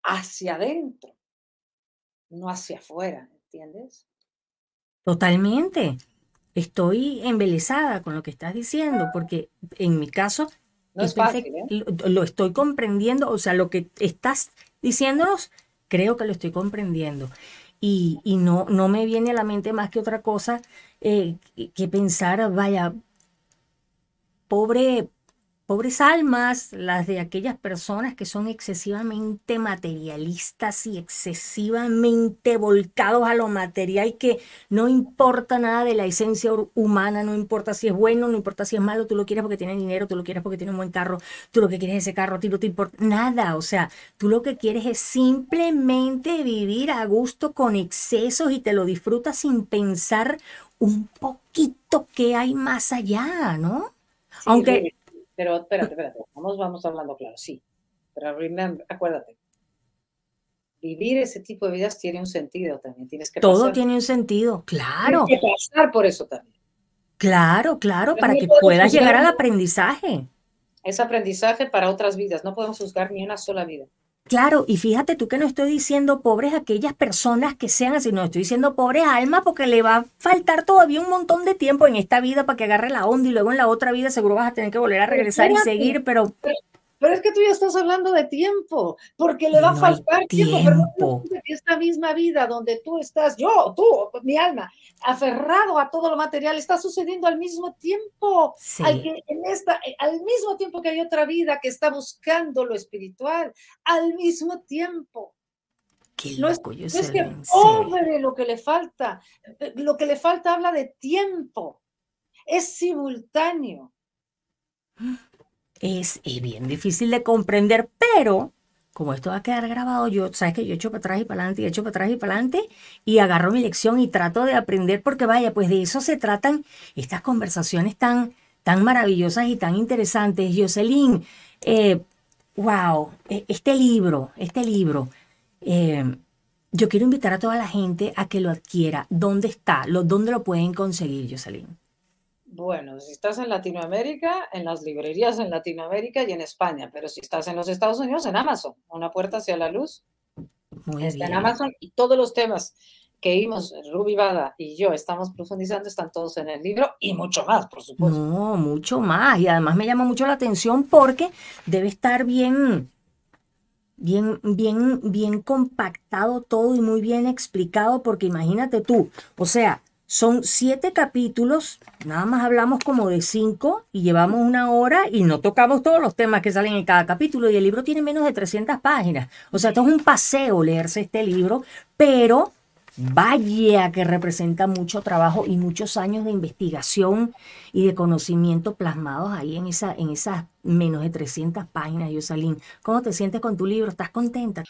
hacia adentro, no hacia afuera, ¿entiendes? Totalmente. Estoy embelesada con lo que estás diciendo, porque en mi caso no es fácil, ¿eh? lo, lo estoy comprendiendo, o sea, lo que estás diciéndonos, creo que lo estoy comprendiendo. Y, y no, no me viene a la mente más que otra cosa eh, que pensar, vaya, pobre, pobres almas, las de aquellas personas que son excesivamente materialistas y excesivamente volcados a lo material, que no importa nada de la esencia humana, no importa si es bueno, no importa si es malo, tú lo quieres porque tiene dinero, tú lo quieres porque tiene un buen carro, tú lo que quieres es ese carro, a ti no te importa nada, o sea, tú lo que quieres es simplemente vivir a gusto con excesos y te lo disfrutas sin pensar un poquito qué hay más allá, ¿no? Sí, Aunque pero espérate, espérate, vamos, vamos hablando claro, sí. Pero remember, acuérdate, vivir ese tipo de vidas tiene un sentido también. Tienes que todo pasar, tiene un sentido, tienes claro, que pasar por eso también. claro, claro, Pero para que puedas llegar al aprendizaje. Es aprendizaje para otras vidas. No podemos juzgar ni una sola vida. Claro, y fíjate tú que no estoy diciendo pobres aquellas personas que sean así, no estoy diciendo pobres almas porque le va a faltar todavía un montón de tiempo en esta vida para que agarre la onda y luego en la otra vida seguro vas a tener que volver a regresar y seguir, pero pero, es que tú ya estás hablando de tiempo, porque le va a no hay faltar tiempo, tiempo. esta misma vida donde tú estás, yo, tú, mi alma, aferrado a todo lo material, está sucediendo al mismo tiempo. Sí, que, en esta, eh, al mismo tiempo que hay otra vida que está buscando lo espiritual, al mismo tiempo. qué No es, loco, no es que pobre lo que le falta, eh, lo que le falta habla de tiempo, es simultáneo. Es, bien difícil de comprender, pero como esto va a quedar grabado, yo, sabes que yo echo para atrás y para adelante y echo para atrás y para adelante y agarro mi lección y trato de aprender porque vaya, pues de eso se tratan estas conversaciones tan, tan maravillosas y tan interesantes. Jocelyn, eh, wow, e- este libro, este libro, eh, yo quiero invitar a toda la gente a que lo adquiera. ¿Dónde está? ¿Dónde lo pueden conseguir, Jocelyn? Bueno, si estás en Latinoamérica, en las librerías en Latinoamérica y en España, pero si estás en los Estados Unidos, en Amazon, Una puerta hacia la luz, Muy está en. Amazon y todos los temas que vimos, Ruby Bada y yo estamos profundizando, están todos en el libro y mucho más, por supuesto. No, mucho más. Y además me llama mucho la atención porque debe estar bien, bien, bien, bien compactado todo y muy bien explicado, porque imagínate tú, o sea, son siete capítulos, nada más hablamos como de cinco y llevamos una hora y no tocamos todos los temas que salen en cada capítulo y el libro tiene menos de 300 páginas. O sea, esto es un paseo leerse este libro, pero vaya que representa mucho trabajo y muchos años de investigación y de conocimiento plasmados ahí en, esa, en esas menos de 300 páginas, Yosalín. ¿Cómo te sientes con tu libro? ¿Estás contenta?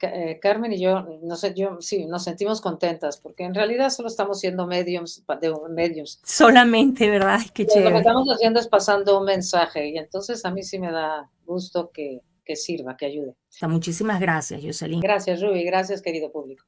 Eh, Carmen y yo, no sé, yo sí, nos sentimos contentas porque en realidad solo estamos siendo mediums, de mediums. Solamente, ¿verdad? Qué Lo que chévere. estamos haciendo es pasando un mensaje y entonces a mí sí me da gusto que, que sirva, que ayude. Muchísimas gracias, Yoselín. Gracias, Ruby, gracias, querido público.